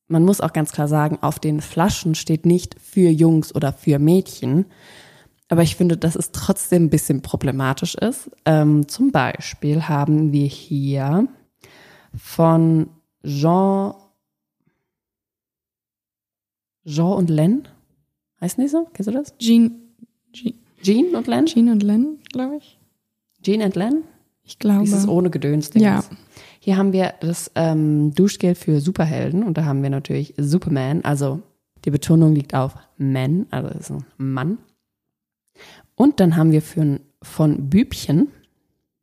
Man muss auch ganz klar sagen, auf den Flaschen steht nicht für Jungs oder für Mädchen. Aber ich finde, dass es trotzdem ein bisschen problematisch ist. Ähm, zum Beispiel haben wir hier von Jean, Jean und Len. Heißt nicht so? Kennst du das? Jean, Jean, Jean und Len? Jean und Len, glaube ich. Jean und Len? Ich glaube. Dieses ohne Gedöns. Ja. Hier haben wir das ähm, Duschgel für Superhelden und da haben wir natürlich Superman. Also die Betonung liegt auf Man, also ist ein Mann. Und dann haben wir für, von Bübchen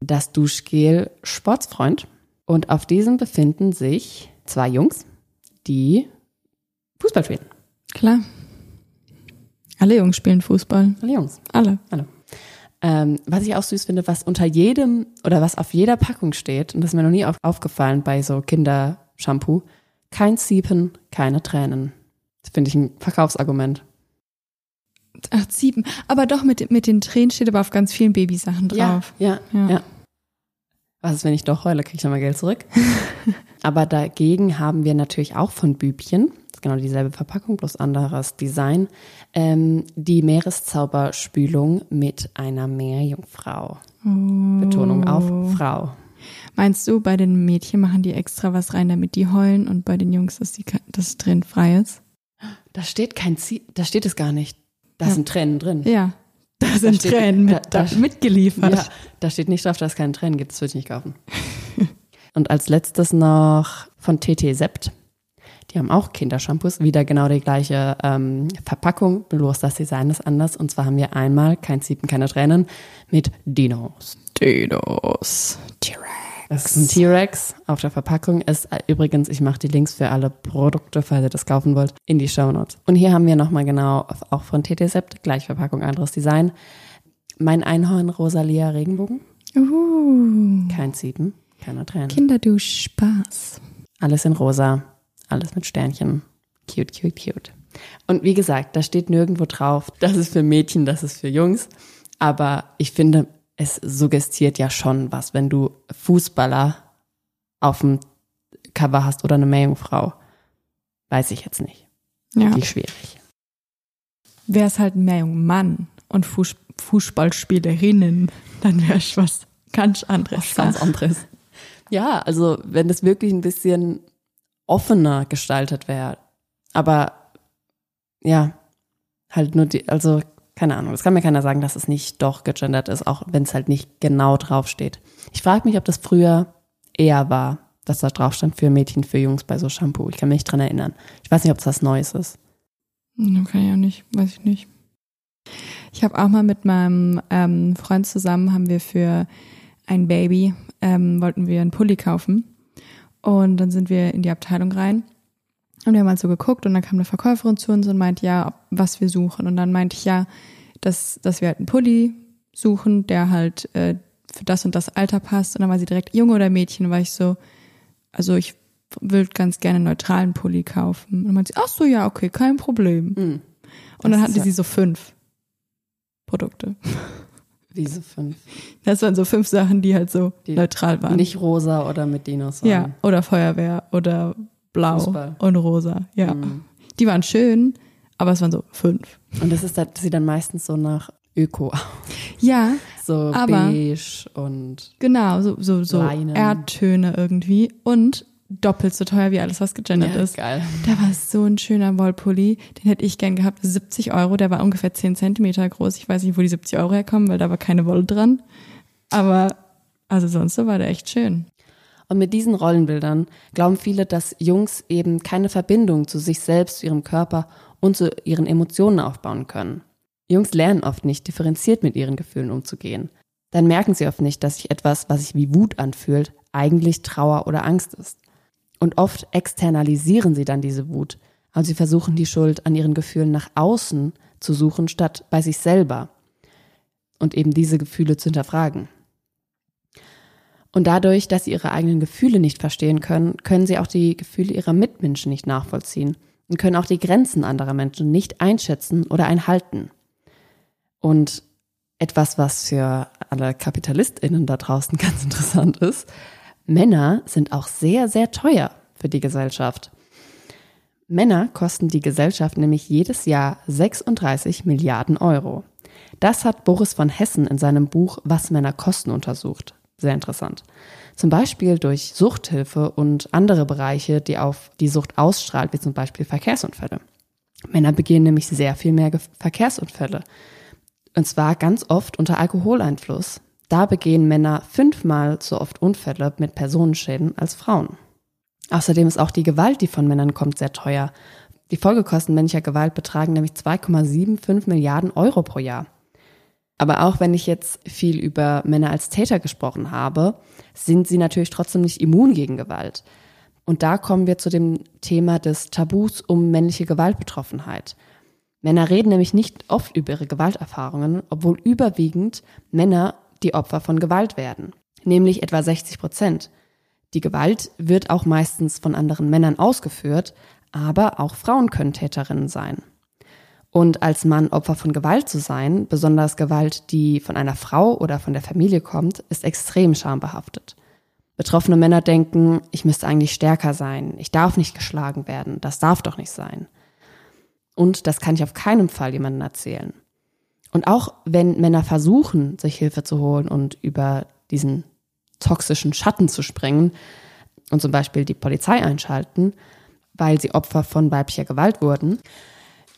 das Duschgel Sportsfreund. Und auf diesem befinden sich zwei Jungs, die Fußball spielen. Klar. Alle Jungs spielen Fußball. Alle Jungs. Alle. Hallo. Ähm, was ich auch süß finde, was unter jedem oder was auf jeder Packung steht, und das ist mir noch nie auf, aufgefallen bei so Kindershampoo, kein Siepen, keine Tränen. Das finde ich ein Verkaufsargument. Ach, sieben. Aber doch, mit, mit den Tränen steht aber auf ganz vielen Babysachen drauf. Ja, ja, Ja. ja. Was ist, wenn ich doch heule, kriege ich nochmal Geld zurück. aber dagegen haben wir natürlich auch von Bübchen, ist genau dieselbe Verpackung, bloß anderes Design, ähm, die Meereszauberspülung mit einer Meerjungfrau. Betonung auf Frau. Meinst du, bei den Mädchen machen die extra was rein, damit die heulen und bei den Jungs, dass die, das drin frei ist? Da steht kein Ziel, da steht es gar nicht. Da Ja. sind Tränen drin. Ja. Da sind steht- Tränen mit, da- da, mitgeliefert. Ja, da steht nicht drauf, dass es keine Tränen gibt. Das würde ich nicht kaufen. Und als letztes noch von TT Sept. Die haben auch Kindershampoos, wieder genau die gleiche ähm, Verpackung, bloß das Design ist anders. Und zwar haben wir einmal kein Ziepen, keine Tränen mit Dinos. Dinos. Das ist ein T-Rex auf der Verpackung. Ist äh, übrigens, ich mache die Links für alle Produkte, falls ihr das kaufen wollt, in die Shownotes. Und hier haben wir nochmal genau, auch von TT Sept, gleich Verpackung, anderes Design. Mein Einhorn Rosalia Regenbogen. Uh, Kein Ziepen, keine Tränen. Kinder, du Spaß. Alles in rosa, alles mit Sternchen. Cute, cute, cute. Und wie gesagt, da steht nirgendwo drauf, das ist für Mädchen, das ist für Jungs. Aber ich finde, es suggestiert ja schon was, wenn du Fußballer auf dem Cover hast oder eine Meerjungfrau. Weiß ich jetzt nicht. Ja. Wie schwierig. Wäre es halt mehr jung Mann und Fuß, Fußballspielerinnen, dann wäre es was ganz anderes. Ganz anderes. Ja, also wenn das wirklich ein bisschen offener gestaltet wäre. Aber ja, halt nur die, also keine Ahnung, das kann mir keiner sagen, dass es nicht doch gegendert ist, auch wenn es halt nicht genau draufsteht. Ich frage mich, ob das früher eher war, dass da drauf stand für Mädchen, für Jungs bei so Shampoo. Ich kann mich dran erinnern. Ich weiß nicht, ob es was Neues ist. Hm, Kann ich auch nicht, weiß ich nicht. Ich habe auch mal mit meinem ähm, Freund zusammen, haben wir für ein Baby, ähm, wollten wir einen Pulli kaufen. Und dann sind wir in die Abteilung rein. Und wir haben halt so geguckt und dann kam eine Verkäuferin zu uns und meinte, ja, was wir suchen. Und dann meinte ich, ja, dass, dass wir halt einen Pulli suchen, der halt äh, für das und das Alter passt. Und dann war sie direkt Junge oder Mädchen. War ich so, also ich will ganz gerne einen neutralen Pulli kaufen. Und dann meinte sie, ach so, ja, okay, kein Problem. Hm. Und dann hatten ja- sie so fünf Produkte. Wie so fünf. Das waren so fünf Sachen, die halt so Die neutral waren. Nicht rosa oder mit Dinos. ja, waren. oder Feuerwehr oder blau Fußball. und rosa. Ja. Mhm. Die waren schön, aber es waren so fünf. Und das ist das sieht dann meistens so nach Öko aus. Ja, So Aber- beige und genau, so, so, so Leinen. Erdtöne irgendwie und doppelt so teuer wie alles, was gegendert Ja, ist. geil. Da war so ein schöner Wollpulli, den hätte ich gern gehabt. 70 Euro, der war ungefähr 10 Zentimeter groß. Ich weiß nicht, wo die 70 Euro herkommen, weil da war keine Wolle dran. Aber also sonst so war der echt schön. Und mit diesen Rollenbildern glauben viele, dass Jungs eben keine Verbindung zu sich selbst, zu ihrem Körper und zu ihren Emotionen aufbauen können. Jungs lernen oft nicht, differenziert mit ihren Gefühlen umzugehen. Dann merken sie oft nicht, dass sich etwas, was sich wie Wut anfühlt, eigentlich Trauer oder Angst ist. Und oft externalisieren sie dann diese Wut. Also sie versuchen die Schuld an ihren Gefühlen nach außen zu suchen, statt bei sich selber. Und eben diese Gefühle zu hinterfragen. Und dadurch, dass sie ihre eigenen Gefühle nicht verstehen können, können sie auch die Gefühle ihrer Mitmenschen nicht nachvollziehen und können auch die Grenzen anderer Menschen nicht einschätzen oder einhalten. Und etwas, was für alle KapitalistInnen da draußen ganz interessant ist, Männer sind auch sehr, sehr teuer für die Gesellschaft. Männer kosten die Gesellschaft nämlich jedes Jahr 36 Milliarden Euro. Das hat Boris von Hessen in seinem Buch Was Männer kosten untersucht. Sehr interessant. Zum Beispiel durch Suchthilfe und andere Bereiche, die auf die Sucht ausstrahlt, wie zum Beispiel Verkehrsunfälle. Männer begehen nämlich sehr viel mehr Verkehrsunfälle. Und zwar ganz oft unter Alkoholeinfluss. Da begehen Männer fünfmal so oft Unfälle mit Personenschäden als Frauen. Außerdem ist auch die Gewalt, die von Männern kommt, sehr teuer. Die Folgekosten männlicher Gewalt betragen nämlich 2,75 Milliarden Euro pro Jahr. Aber auch wenn ich jetzt viel über Männer als Täter gesprochen habe, sind sie natürlich trotzdem nicht immun gegen Gewalt. Und da kommen wir zu dem Thema des Tabus um männliche Gewaltbetroffenheit. Männer reden nämlich nicht oft über ihre Gewalterfahrungen, obwohl überwiegend Männer die Opfer von Gewalt werden, nämlich etwa 60 Prozent. Die Gewalt wird auch meistens von anderen Männern ausgeführt, aber auch Frauen können Täterinnen sein. Und als Mann Opfer von Gewalt zu sein, besonders Gewalt, die von einer Frau oder von der Familie kommt, ist extrem schambehaftet. Betroffene Männer denken, ich müsste eigentlich stärker sein, ich darf nicht geschlagen werden, das darf doch nicht sein. Und das kann ich auf keinen Fall jemandem erzählen. Und auch wenn Männer versuchen, sich Hilfe zu holen und über diesen toxischen Schatten zu springen und zum Beispiel die Polizei einschalten, weil sie Opfer von weiblicher Gewalt wurden,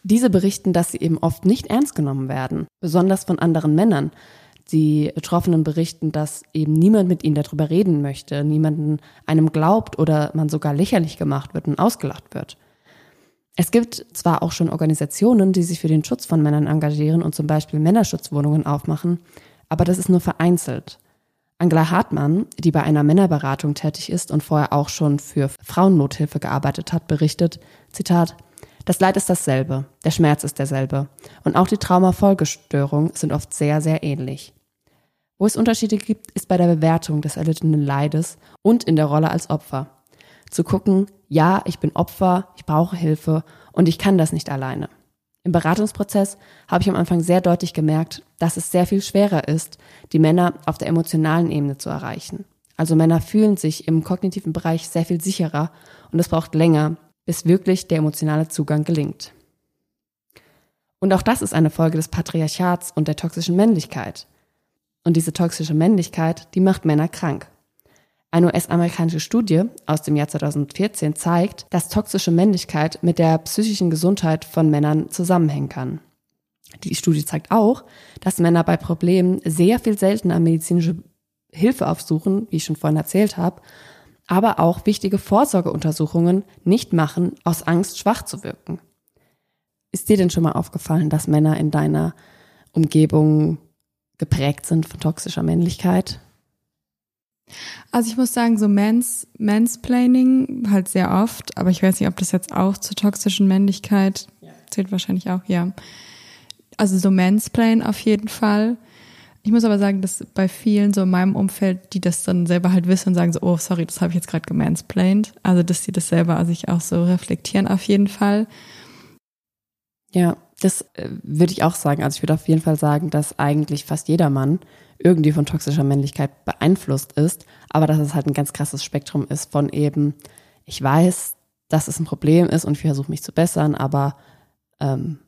diese berichten, dass sie eben oft nicht ernst genommen werden, besonders von anderen Männern. Die Betroffenen berichten, dass eben niemand mit ihnen darüber reden möchte, niemanden einem glaubt oder man sogar lächerlich gemacht wird und ausgelacht wird. Es gibt zwar auch schon Organisationen, die sich für den Schutz von Männern engagieren und zum Beispiel Männerschutzwohnungen aufmachen, aber das ist nur vereinzelt. Angela Hartmann, die bei einer Männerberatung tätig ist und vorher auch schon für Frauennothilfe gearbeitet hat, berichtet, Zitat, das Leid ist dasselbe, der Schmerz ist derselbe und auch die Traumafolgestörungen sind oft sehr, sehr ähnlich. Wo es Unterschiede gibt, ist bei der Bewertung des erlittenen Leides und in der Rolle als Opfer. Zu gucken, ja, ich bin Opfer, ich brauche Hilfe und ich kann das nicht alleine. Im Beratungsprozess habe ich am Anfang sehr deutlich gemerkt, dass es sehr viel schwerer ist, die Männer auf der emotionalen Ebene zu erreichen. Also Männer fühlen sich im kognitiven Bereich sehr viel sicherer und es braucht länger, bis wirklich der emotionale Zugang gelingt. Und auch das ist eine Folge des Patriarchats und der toxischen Männlichkeit. Und diese toxische Männlichkeit, die macht Männer krank. Eine US-amerikanische Studie aus dem Jahr 2014 zeigt, dass toxische Männlichkeit mit der psychischen Gesundheit von Männern zusammenhängen kann. Die Studie zeigt auch, dass Männer bei Problemen sehr viel seltener medizinische Hilfe aufsuchen, wie ich schon vorhin erzählt habe, aber auch wichtige Vorsorgeuntersuchungen nicht machen, aus Angst schwach zu wirken. Ist dir denn schon mal aufgefallen, dass Männer in deiner Umgebung geprägt sind von toxischer Männlichkeit? Also ich muss sagen, so Mans, Mansplaining halt sehr oft, aber ich weiß nicht, ob das jetzt auch zur toxischen Männlichkeit zählt wahrscheinlich auch, ja. Also so Mansplain auf jeden Fall. Ich muss aber sagen, dass bei vielen so in meinem Umfeld, die das dann selber halt wissen und sagen so, oh, sorry, das habe ich jetzt gerade gemansplained. Also, dass sie das selber sich auch so reflektieren auf jeden Fall. Ja, das äh, würde ich auch sagen. Also ich würde auf jeden Fall sagen, dass eigentlich fast jeder Mann irgendwie von toxischer Männlichkeit beeinflusst ist, aber dass es halt ein ganz krasses Spektrum ist von eben, ich weiß, dass es ein Problem ist und ich versuche mich zu bessern, aber ähm,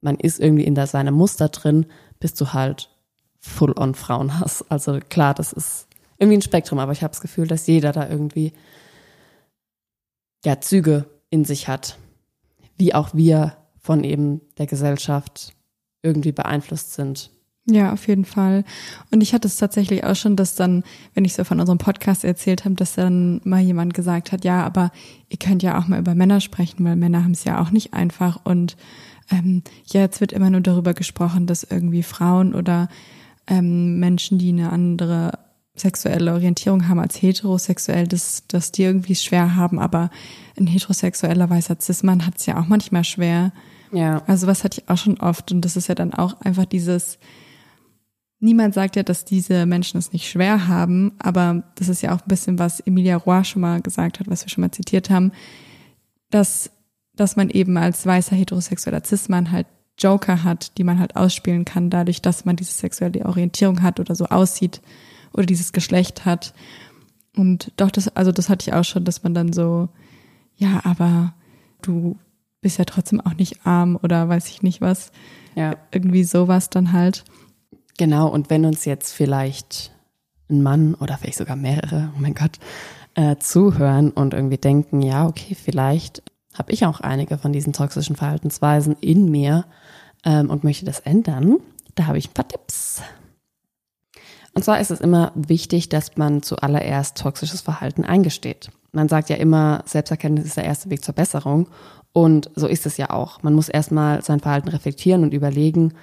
man ist irgendwie in seinem Muster drin, bis du halt full-on Frauen hast. Also klar, das ist irgendwie ein Spektrum, aber ich habe das Gefühl, dass jeder da irgendwie ja Züge in sich hat, wie auch wir von eben der Gesellschaft irgendwie beeinflusst sind ja, auf jeden Fall. Und ich hatte es tatsächlich auch schon, dass dann, wenn ich so von unserem Podcast erzählt habe, dass dann mal jemand gesagt hat, ja, aber ihr könnt ja auch mal über Männer sprechen, weil Männer haben es ja auch nicht einfach. Und ähm, ja, jetzt wird immer nur darüber gesprochen, dass irgendwie Frauen oder ähm, Menschen, die eine andere sexuelle Orientierung haben als heterosexuell, dass, dass die irgendwie schwer haben, aber ein heterosexueller weißer Cis-Mann hat es ja auch manchmal schwer. Ja. Also was hatte ich auch schon oft und das ist ja dann auch einfach dieses, Niemand sagt ja, dass diese Menschen es nicht schwer haben, aber das ist ja auch ein bisschen, was Emilia Roy schon mal gesagt hat, was wir schon mal zitiert haben, dass, dass man eben als weißer heterosexueller Cis-Mann halt Joker hat, die man halt ausspielen kann, dadurch, dass man diese sexuelle Orientierung hat oder so aussieht oder dieses Geschlecht hat. Und doch, das, also das hatte ich auch schon, dass man dann so, ja, aber du bist ja trotzdem auch nicht arm oder weiß ich nicht was. Ja. Irgendwie sowas dann halt. Genau, und wenn uns jetzt vielleicht ein Mann oder vielleicht sogar mehrere, oh mein Gott, äh, zuhören und irgendwie denken, ja, okay, vielleicht habe ich auch einige von diesen toxischen Verhaltensweisen in mir ähm, und möchte das ändern, da habe ich ein paar Tipps. Und zwar ist es immer wichtig, dass man zuallererst toxisches Verhalten eingesteht. Man sagt ja immer, Selbsterkenntnis ist der erste Weg zur Besserung. Und so ist es ja auch. Man muss erstmal sein Verhalten reflektieren und überlegen,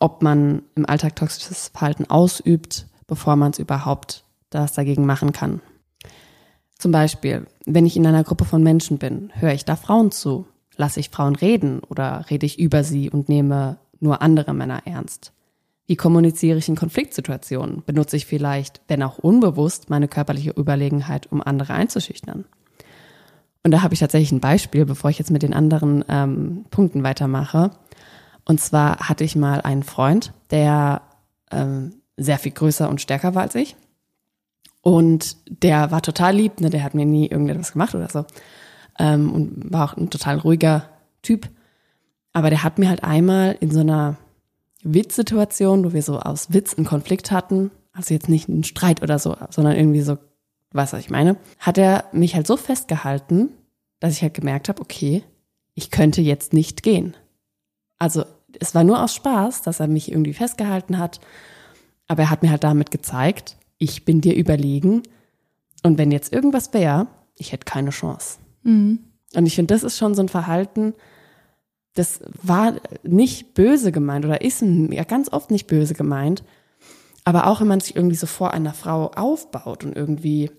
ob man im Alltag toxisches Verhalten ausübt, bevor man es überhaupt das dagegen machen kann. Zum Beispiel, wenn ich in einer Gruppe von Menschen bin, höre ich da Frauen zu? Lasse ich Frauen reden oder rede ich über sie und nehme nur andere Männer ernst? Wie kommuniziere ich in Konfliktsituationen? Benutze ich vielleicht, wenn auch unbewusst, meine körperliche Überlegenheit, um andere einzuschüchtern? Und da habe ich tatsächlich ein Beispiel, bevor ich jetzt mit den anderen ähm, Punkten weitermache. Und zwar hatte ich mal einen Freund, der ähm, sehr viel größer und stärker war als ich. Und der war total lieb, ne? der hat mir nie irgendetwas gemacht oder so. Ähm, und war auch ein total ruhiger Typ. Aber der hat mir halt einmal in so einer Witzsituation, wo wir so aus Witz einen Konflikt hatten, also jetzt nicht einen Streit oder so, sondern irgendwie so, weißt du, was ich meine, hat er mich halt so festgehalten, dass ich halt gemerkt habe, okay, ich könnte jetzt nicht gehen. Also es war nur aus Spaß, dass er mich irgendwie festgehalten hat, aber er hat mir halt damit gezeigt, ich bin dir überlegen und wenn jetzt irgendwas wäre, ich hätte keine Chance. Mhm. Und ich finde, das ist schon so ein Verhalten, das war nicht böse gemeint oder ist ja ganz oft nicht böse gemeint. Aber auch wenn man sich irgendwie so vor einer Frau aufbaut und irgendwie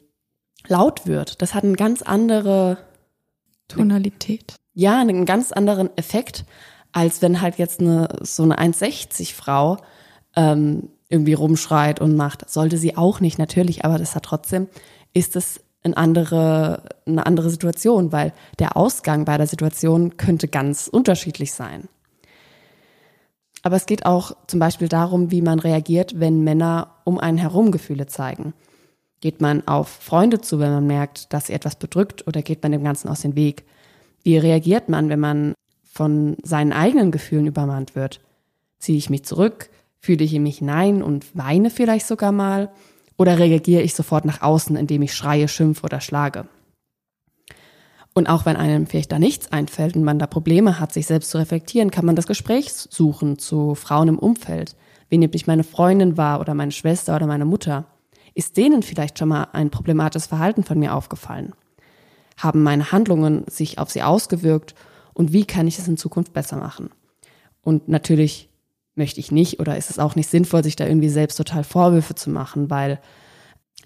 laut wird, das hat eine ganz andere Tonalität. Ja, einen ganz anderen Effekt, als wenn halt jetzt eine so eine 1,60 Frau ähm, irgendwie rumschreit und macht. Sollte sie auch nicht, natürlich, aber das hat trotzdem, ist es eine andere, eine andere Situation, weil der Ausgang bei der Situation könnte ganz unterschiedlich sein. Aber es geht auch zum Beispiel darum, wie man reagiert, wenn Männer um einen herum Gefühle zeigen. Geht man auf Freunde zu, wenn man merkt, dass sie etwas bedrückt, oder geht man dem Ganzen aus dem Weg? Wie reagiert man, wenn man von seinen eigenen Gefühlen übermannt wird? Ziehe ich mich zurück? Fühle ich in mich hinein und weine vielleicht sogar mal? Oder reagiere ich sofort nach außen, indem ich schreie, schimpfe oder schlage? Und auch wenn einem vielleicht da nichts einfällt und man da Probleme hat, sich selbst zu reflektieren, kann man das Gespräch suchen zu Frauen im Umfeld. Wie nimmt mich meine Freundin wahr oder meine Schwester oder meine Mutter? Ist denen vielleicht schon mal ein problematisches Verhalten von mir aufgefallen? Haben meine Handlungen sich auf sie ausgewirkt und wie kann ich es in Zukunft besser machen? Und natürlich möchte ich nicht oder ist es auch nicht sinnvoll, sich da irgendwie selbst total Vorwürfe zu machen, weil,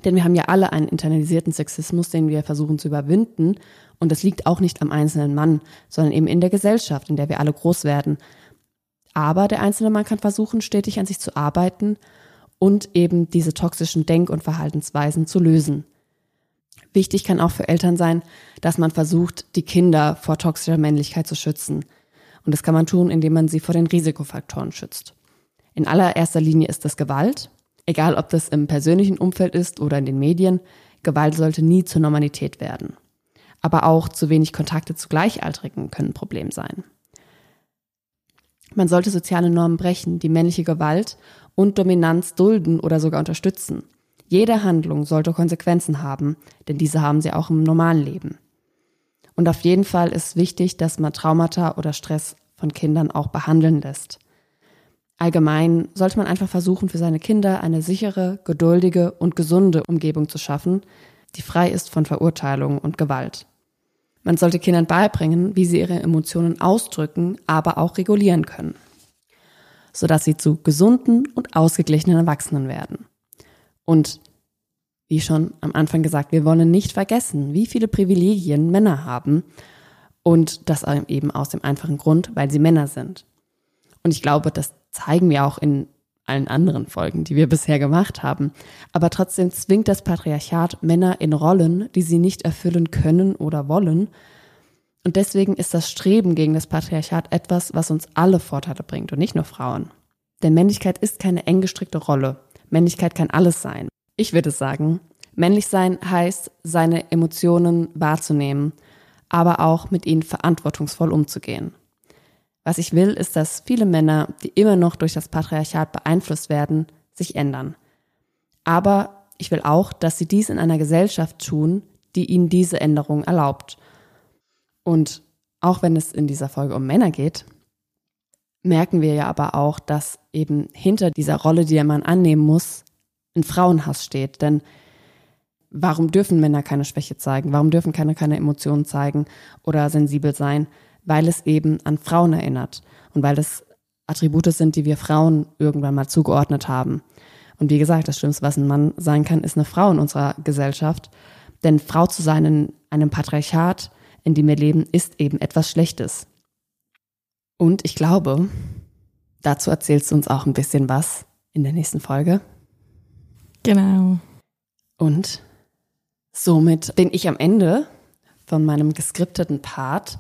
denn wir haben ja alle einen internalisierten Sexismus, den wir versuchen zu überwinden und das liegt auch nicht am einzelnen Mann, sondern eben in der Gesellschaft, in der wir alle groß werden. Aber der einzelne Mann kann versuchen, stetig an sich zu arbeiten und eben diese toxischen Denk- und Verhaltensweisen zu lösen. Wichtig kann auch für Eltern sein, dass man versucht, die Kinder vor toxischer Männlichkeit zu schützen. Und das kann man tun, indem man sie vor den Risikofaktoren schützt. In allererster Linie ist das Gewalt, egal ob das im persönlichen Umfeld ist oder in den Medien. Gewalt sollte nie zur Normalität werden. Aber auch zu wenig Kontakte zu Gleichaltrigen können ein Problem sein. Man sollte soziale Normen brechen, die männliche Gewalt und Dominanz dulden oder sogar unterstützen. Jede Handlung sollte Konsequenzen haben, denn diese haben sie auch im normalen Leben. Und auf jeden Fall ist wichtig, dass man Traumata oder Stress von Kindern auch behandeln lässt. Allgemein sollte man einfach versuchen, für seine Kinder eine sichere, geduldige und gesunde Umgebung zu schaffen, die frei ist von Verurteilung und Gewalt. Man sollte Kindern beibringen, wie sie ihre Emotionen ausdrücken, aber auch regulieren können, sodass sie zu gesunden und ausgeglichenen Erwachsenen werden. Und wie schon am Anfang gesagt, wir wollen nicht vergessen, wie viele Privilegien Männer haben und das eben aus dem einfachen Grund, weil sie Männer sind. Und ich glaube, das zeigen wir auch in allen anderen Folgen, die wir bisher gemacht haben. Aber trotzdem zwingt das Patriarchat Männer in Rollen, die sie nicht erfüllen können oder wollen. Und deswegen ist das Streben gegen das Patriarchat etwas, was uns alle Vorteile bringt und nicht nur Frauen. Denn Männlichkeit ist keine eng gestrickte Rolle. Männlichkeit kann alles sein. Ich würde sagen, männlich sein heißt, seine Emotionen wahrzunehmen, aber auch mit ihnen verantwortungsvoll umzugehen. Was ich will, ist, dass viele Männer, die immer noch durch das Patriarchat beeinflusst werden, sich ändern. Aber ich will auch, dass sie dies in einer Gesellschaft tun, die ihnen diese Änderung erlaubt. Und auch wenn es in dieser Folge um Männer geht, merken wir ja aber auch, dass eben hinter dieser Rolle, die der Mann annehmen muss, ein Frauenhass steht. Denn warum dürfen Männer keine Schwäche zeigen? Warum dürfen keine, keine Emotionen zeigen oder sensibel sein? Weil es eben an Frauen erinnert und weil es Attribute sind, die wir Frauen irgendwann mal zugeordnet haben. Und wie gesagt, das Schlimmste, was ein Mann sein kann, ist eine Frau in unserer Gesellschaft. Denn Frau zu sein in einem Patriarchat, in dem wir leben, ist eben etwas Schlechtes. Und ich glaube, dazu erzählst du uns auch ein bisschen was in der nächsten Folge. Genau. Und somit bin ich am Ende von meinem geskripteten Part.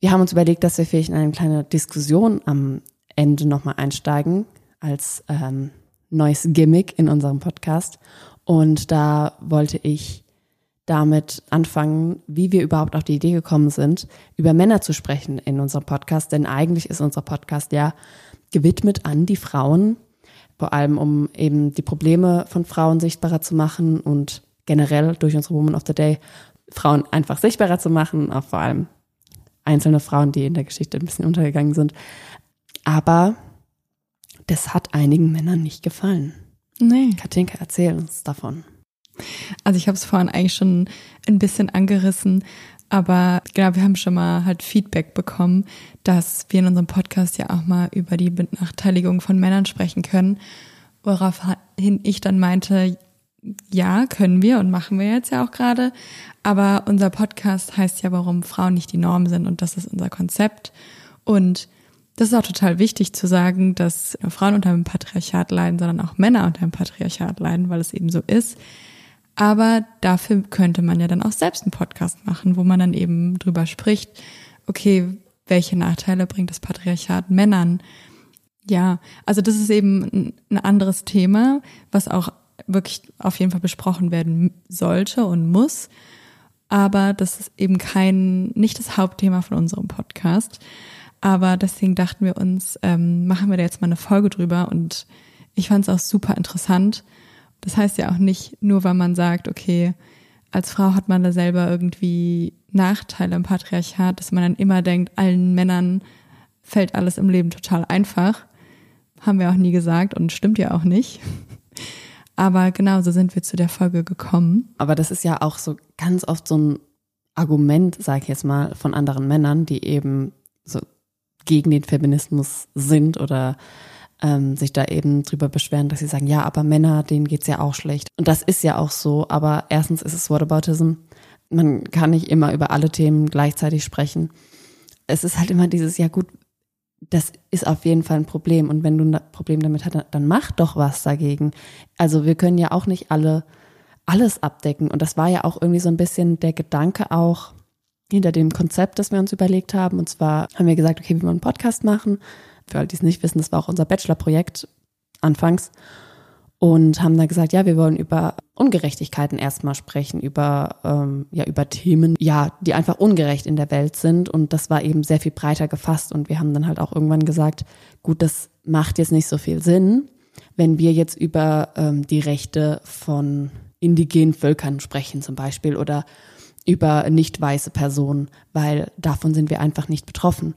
Wir haben uns überlegt, dass wir vielleicht in eine kleine Diskussion am Ende nochmal einsteigen als ähm, neues Gimmick in unserem Podcast. Und da wollte ich damit anfangen, wie wir überhaupt auf die Idee gekommen sind, über Männer zu sprechen in unserem Podcast. Denn eigentlich ist unser Podcast ja gewidmet an die Frauen, vor allem um eben die Probleme von Frauen sichtbarer zu machen und generell durch unsere Woman of the Day Frauen einfach sichtbarer zu machen, auch vor allem einzelne Frauen, die in der Geschichte ein bisschen untergegangen sind. Aber das hat einigen Männern nicht gefallen. Nee. Katinka, erzähl uns davon. Also ich habe es vorhin eigentlich schon ein bisschen angerissen, aber genau, wir haben schon mal halt Feedback bekommen, dass wir in unserem Podcast ja auch mal über die Benachteiligung von Männern sprechen können, woraufhin ich dann meinte, ja, können wir und machen wir jetzt ja auch gerade, aber unser Podcast heißt ja, warum Frauen nicht die Norm sind und das ist unser Konzept und das ist auch total wichtig zu sagen, dass Frauen unter dem Patriarchat leiden, sondern auch Männer unter dem Patriarchat leiden, weil es eben so ist. Aber dafür könnte man ja dann auch selbst einen Podcast machen, wo man dann eben drüber spricht, okay, welche Nachteile bringt das Patriarchat Männern? Ja, also das ist eben ein anderes Thema, was auch wirklich auf jeden Fall besprochen werden sollte und muss. Aber das ist eben kein, nicht das Hauptthema von unserem Podcast. Aber deswegen dachten wir uns, ähm, machen wir da jetzt mal eine Folge drüber und ich fand es auch super interessant. Das heißt ja auch nicht nur, weil man sagt, okay, als Frau hat man da selber irgendwie Nachteile im Patriarchat, dass man dann immer denkt, allen Männern fällt alles im Leben total einfach. Haben wir auch nie gesagt und stimmt ja auch nicht. Aber genau so sind wir zu der Folge gekommen. Aber das ist ja auch so ganz oft so ein Argument, sag ich jetzt mal, von anderen Männern, die eben so gegen den Feminismus sind oder ähm, sich da eben drüber beschweren, dass sie sagen, ja, aber Männer, denen geht's ja auch schlecht. Und das ist ja auch so, aber erstens ist es Whataboutism. Man kann nicht immer über alle Themen gleichzeitig sprechen. Es ist halt immer dieses, ja gut, das ist auf jeden Fall ein Problem. Und wenn du ein Problem damit hast, dann mach doch was dagegen. Also wir können ja auch nicht alle alles abdecken. Und das war ja auch irgendwie so ein bisschen der Gedanke auch hinter dem Konzept, das wir uns überlegt haben. Und zwar haben wir gesagt, okay, wir wollen einen Podcast machen. Für alle, die es nicht wissen, das war auch unser Bachelor-Projekt anfangs. Und haben dann gesagt, ja, wir wollen über Ungerechtigkeiten erstmal sprechen, über, ähm, ja, über Themen, ja, die einfach ungerecht in der Welt sind. Und das war eben sehr viel breiter gefasst. Und wir haben dann halt auch irgendwann gesagt, gut, das macht jetzt nicht so viel Sinn, wenn wir jetzt über ähm, die Rechte von indigenen Völkern sprechen zum Beispiel oder über nicht weiße Personen, weil davon sind wir einfach nicht betroffen.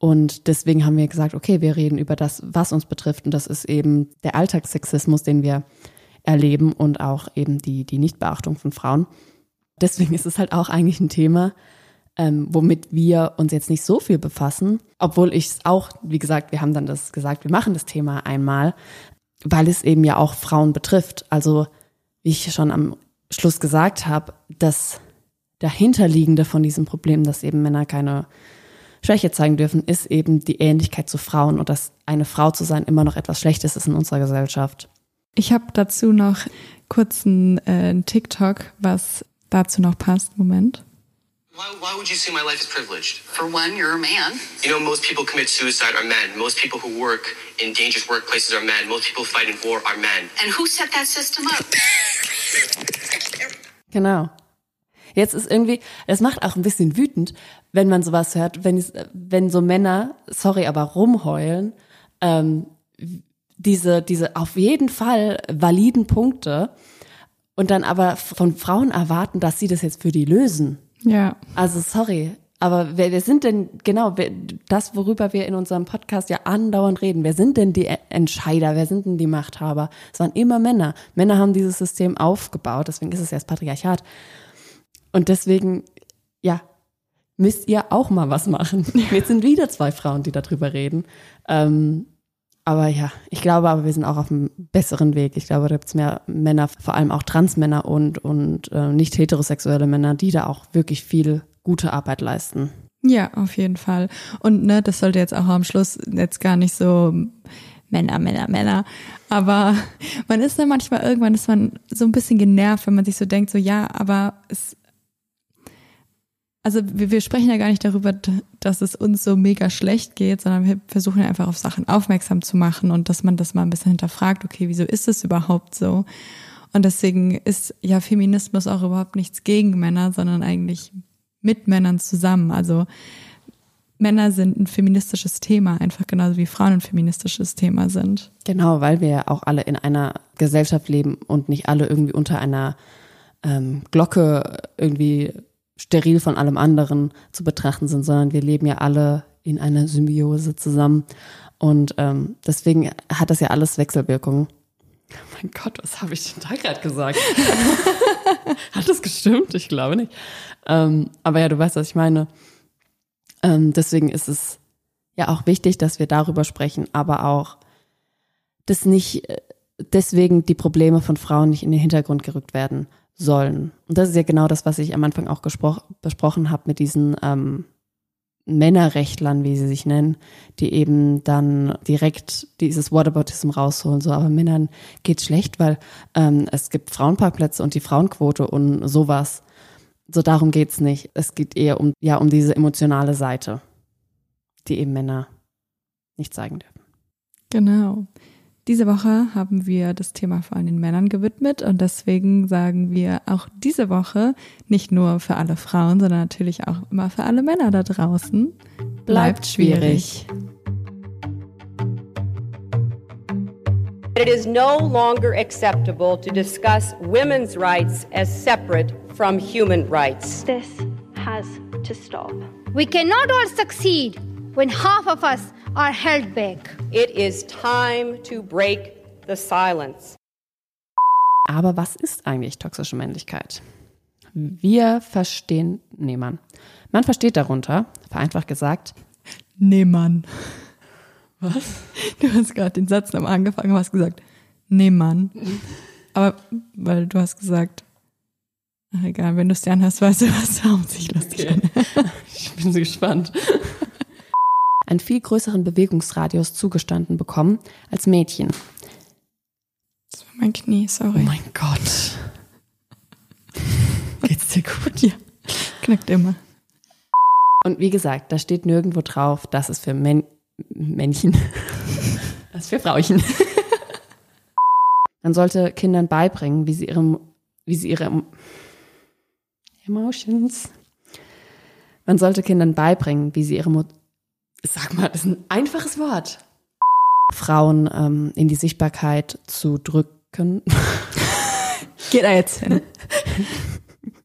Und deswegen haben wir gesagt, okay, wir reden über das, was uns betrifft. Und das ist eben der Alltagssexismus, den wir erleben und auch eben die, die Nichtbeachtung von Frauen. Deswegen ist es halt auch eigentlich ein Thema, ähm, womit wir uns jetzt nicht so viel befassen, obwohl ich es auch, wie gesagt, wir haben dann das gesagt, wir machen das Thema einmal, weil es eben ja auch Frauen betrifft. Also, wie ich schon am Schluss gesagt habe, das dahinterliegende von diesem Problem, dass eben Männer keine Schwäche zeigen dürfen, ist eben die Ähnlichkeit zu Frauen und dass eine Frau zu sein immer noch etwas Schlechtes ist in unserer Gesellschaft. Ich habe dazu noch kurz einen äh, TikTok, was dazu noch passt. Moment. Why, why would you say my life is privileged? For one, you're a man. You know, most people commit suicide are men. Most people who work in dangerous workplaces are men. Most people who fight in war are men. And who set that system up? Genau. Jetzt ist irgendwie, es macht auch ein bisschen wütend, wenn man sowas hört, wenn, wenn so Männer, sorry, aber rumheulen, ähm, diese, diese auf jeden Fall validen Punkte und dann aber von Frauen erwarten, dass sie das jetzt für die lösen. Ja. Also sorry, aber wer, wer sind denn, genau, wer, das, worüber wir in unserem Podcast ja andauernd reden, wer sind denn die Entscheider, wer sind denn die Machthaber? Es waren immer Männer. Männer haben dieses System aufgebaut, deswegen ist es ja das Patriarchat. Und deswegen, ja, müsst ihr auch mal was machen. Jetzt sind wieder zwei Frauen, die darüber reden. Ähm, Aber ja, ich glaube aber, wir sind auch auf einem besseren Weg. Ich glaube, da gibt es mehr Männer, vor allem auch Transmänner und, und äh, nicht heterosexuelle Männer, die da auch wirklich viel gute Arbeit leisten. Ja, auf jeden Fall. Und ne, das sollte jetzt auch am Schluss jetzt gar nicht so Männer, Männer, Männer. Aber man ist dann manchmal irgendwann ist man so ein bisschen genervt, wenn man sich so denkt, so ja, aber es also wir, wir sprechen ja gar nicht darüber, dass es uns so mega schlecht geht, sondern wir versuchen einfach auf Sachen aufmerksam zu machen und dass man das mal ein bisschen hinterfragt, okay, wieso ist es überhaupt so? Und deswegen ist ja Feminismus auch überhaupt nichts gegen Männer, sondern eigentlich mit Männern zusammen. Also Männer sind ein feministisches Thema, einfach genauso wie Frauen ein feministisches Thema sind. Genau, weil wir ja auch alle in einer Gesellschaft leben und nicht alle irgendwie unter einer ähm, Glocke irgendwie steril von allem anderen zu betrachten sind, sondern wir leben ja alle in einer Symbiose zusammen. Und ähm, deswegen hat das ja alles Wechselwirkungen. Oh mein Gott, was habe ich denn da gerade gesagt? hat das gestimmt? Ich glaube nicht. Ähm, aber ja, du weißt, was ich meine. Ähm, deswegen ist es ja auch wichtig, dass wir darüber sprechen, aber auch, dass nicht äh, deswegen die Probleme von Frauen nicht in den Hintergrund gerückt werden sollen. Und das ist ja genau das, was ich am Anfang auch besprochen habe mit diesen ähm, Männerrechtlern, wie sie sich nennen, die eben dann direkt dieses Whataboutism rausholen. So, aber Männern geht schlecht, weil ähm, es gibt Frauenparkplätze und die Frauenquote und sowas. So darum geht's nicht. Es geht eher um ja um diese emotionale Seite, die eben Männer nicht zeigen dürfen. Genau. Diese Woche haben wir das Thema vor allem den Männern gewidmet und deswegen sagen wir auch diese Woche nicht nur für alle Frauen, sondern natürlich auch immer für alle Männer da draußen. Bleibt schwierig. It is no longer acceptable to discuss women's rights as separate from human rights. This has to stop. We cannot all succeed when half of us are held back. It is time to break the silence. Aber was ist eigentlich toxische Männlichkeit? Wir verstehen, nee, Mann. Man versteht darunter, vereinfacht gesagt, nee, Mann. Was? Du hast gerade den Satz am angefangen und hast gesagt, nee, Mann. Aber, weil du hast gesagt, ach egal, wenn du es dir anhörst, weißt du, was da sich lustig okay. Ich bin so gespannt einen viel größeren Bewegungsradius zugestanden bekommen als Mädchen. Das war mein Knie, sorry. Oh mein Gott. Geht's dir gut? Ja. Knackt immer. Und wie gesagt, da steht nirgendwo drauf, dass es für Män Männchen, das ist für Frauchen. Man sollte Kindern beibringen, wie sie ihre, wie sie ihre Emotions. Man sollte Kindern beibringen, wie sie ihre sag mal, das ist ein einfaches Wort. Frauen ähm, in die Sichtbarkeit zu drücken. Geht da jetzt hin?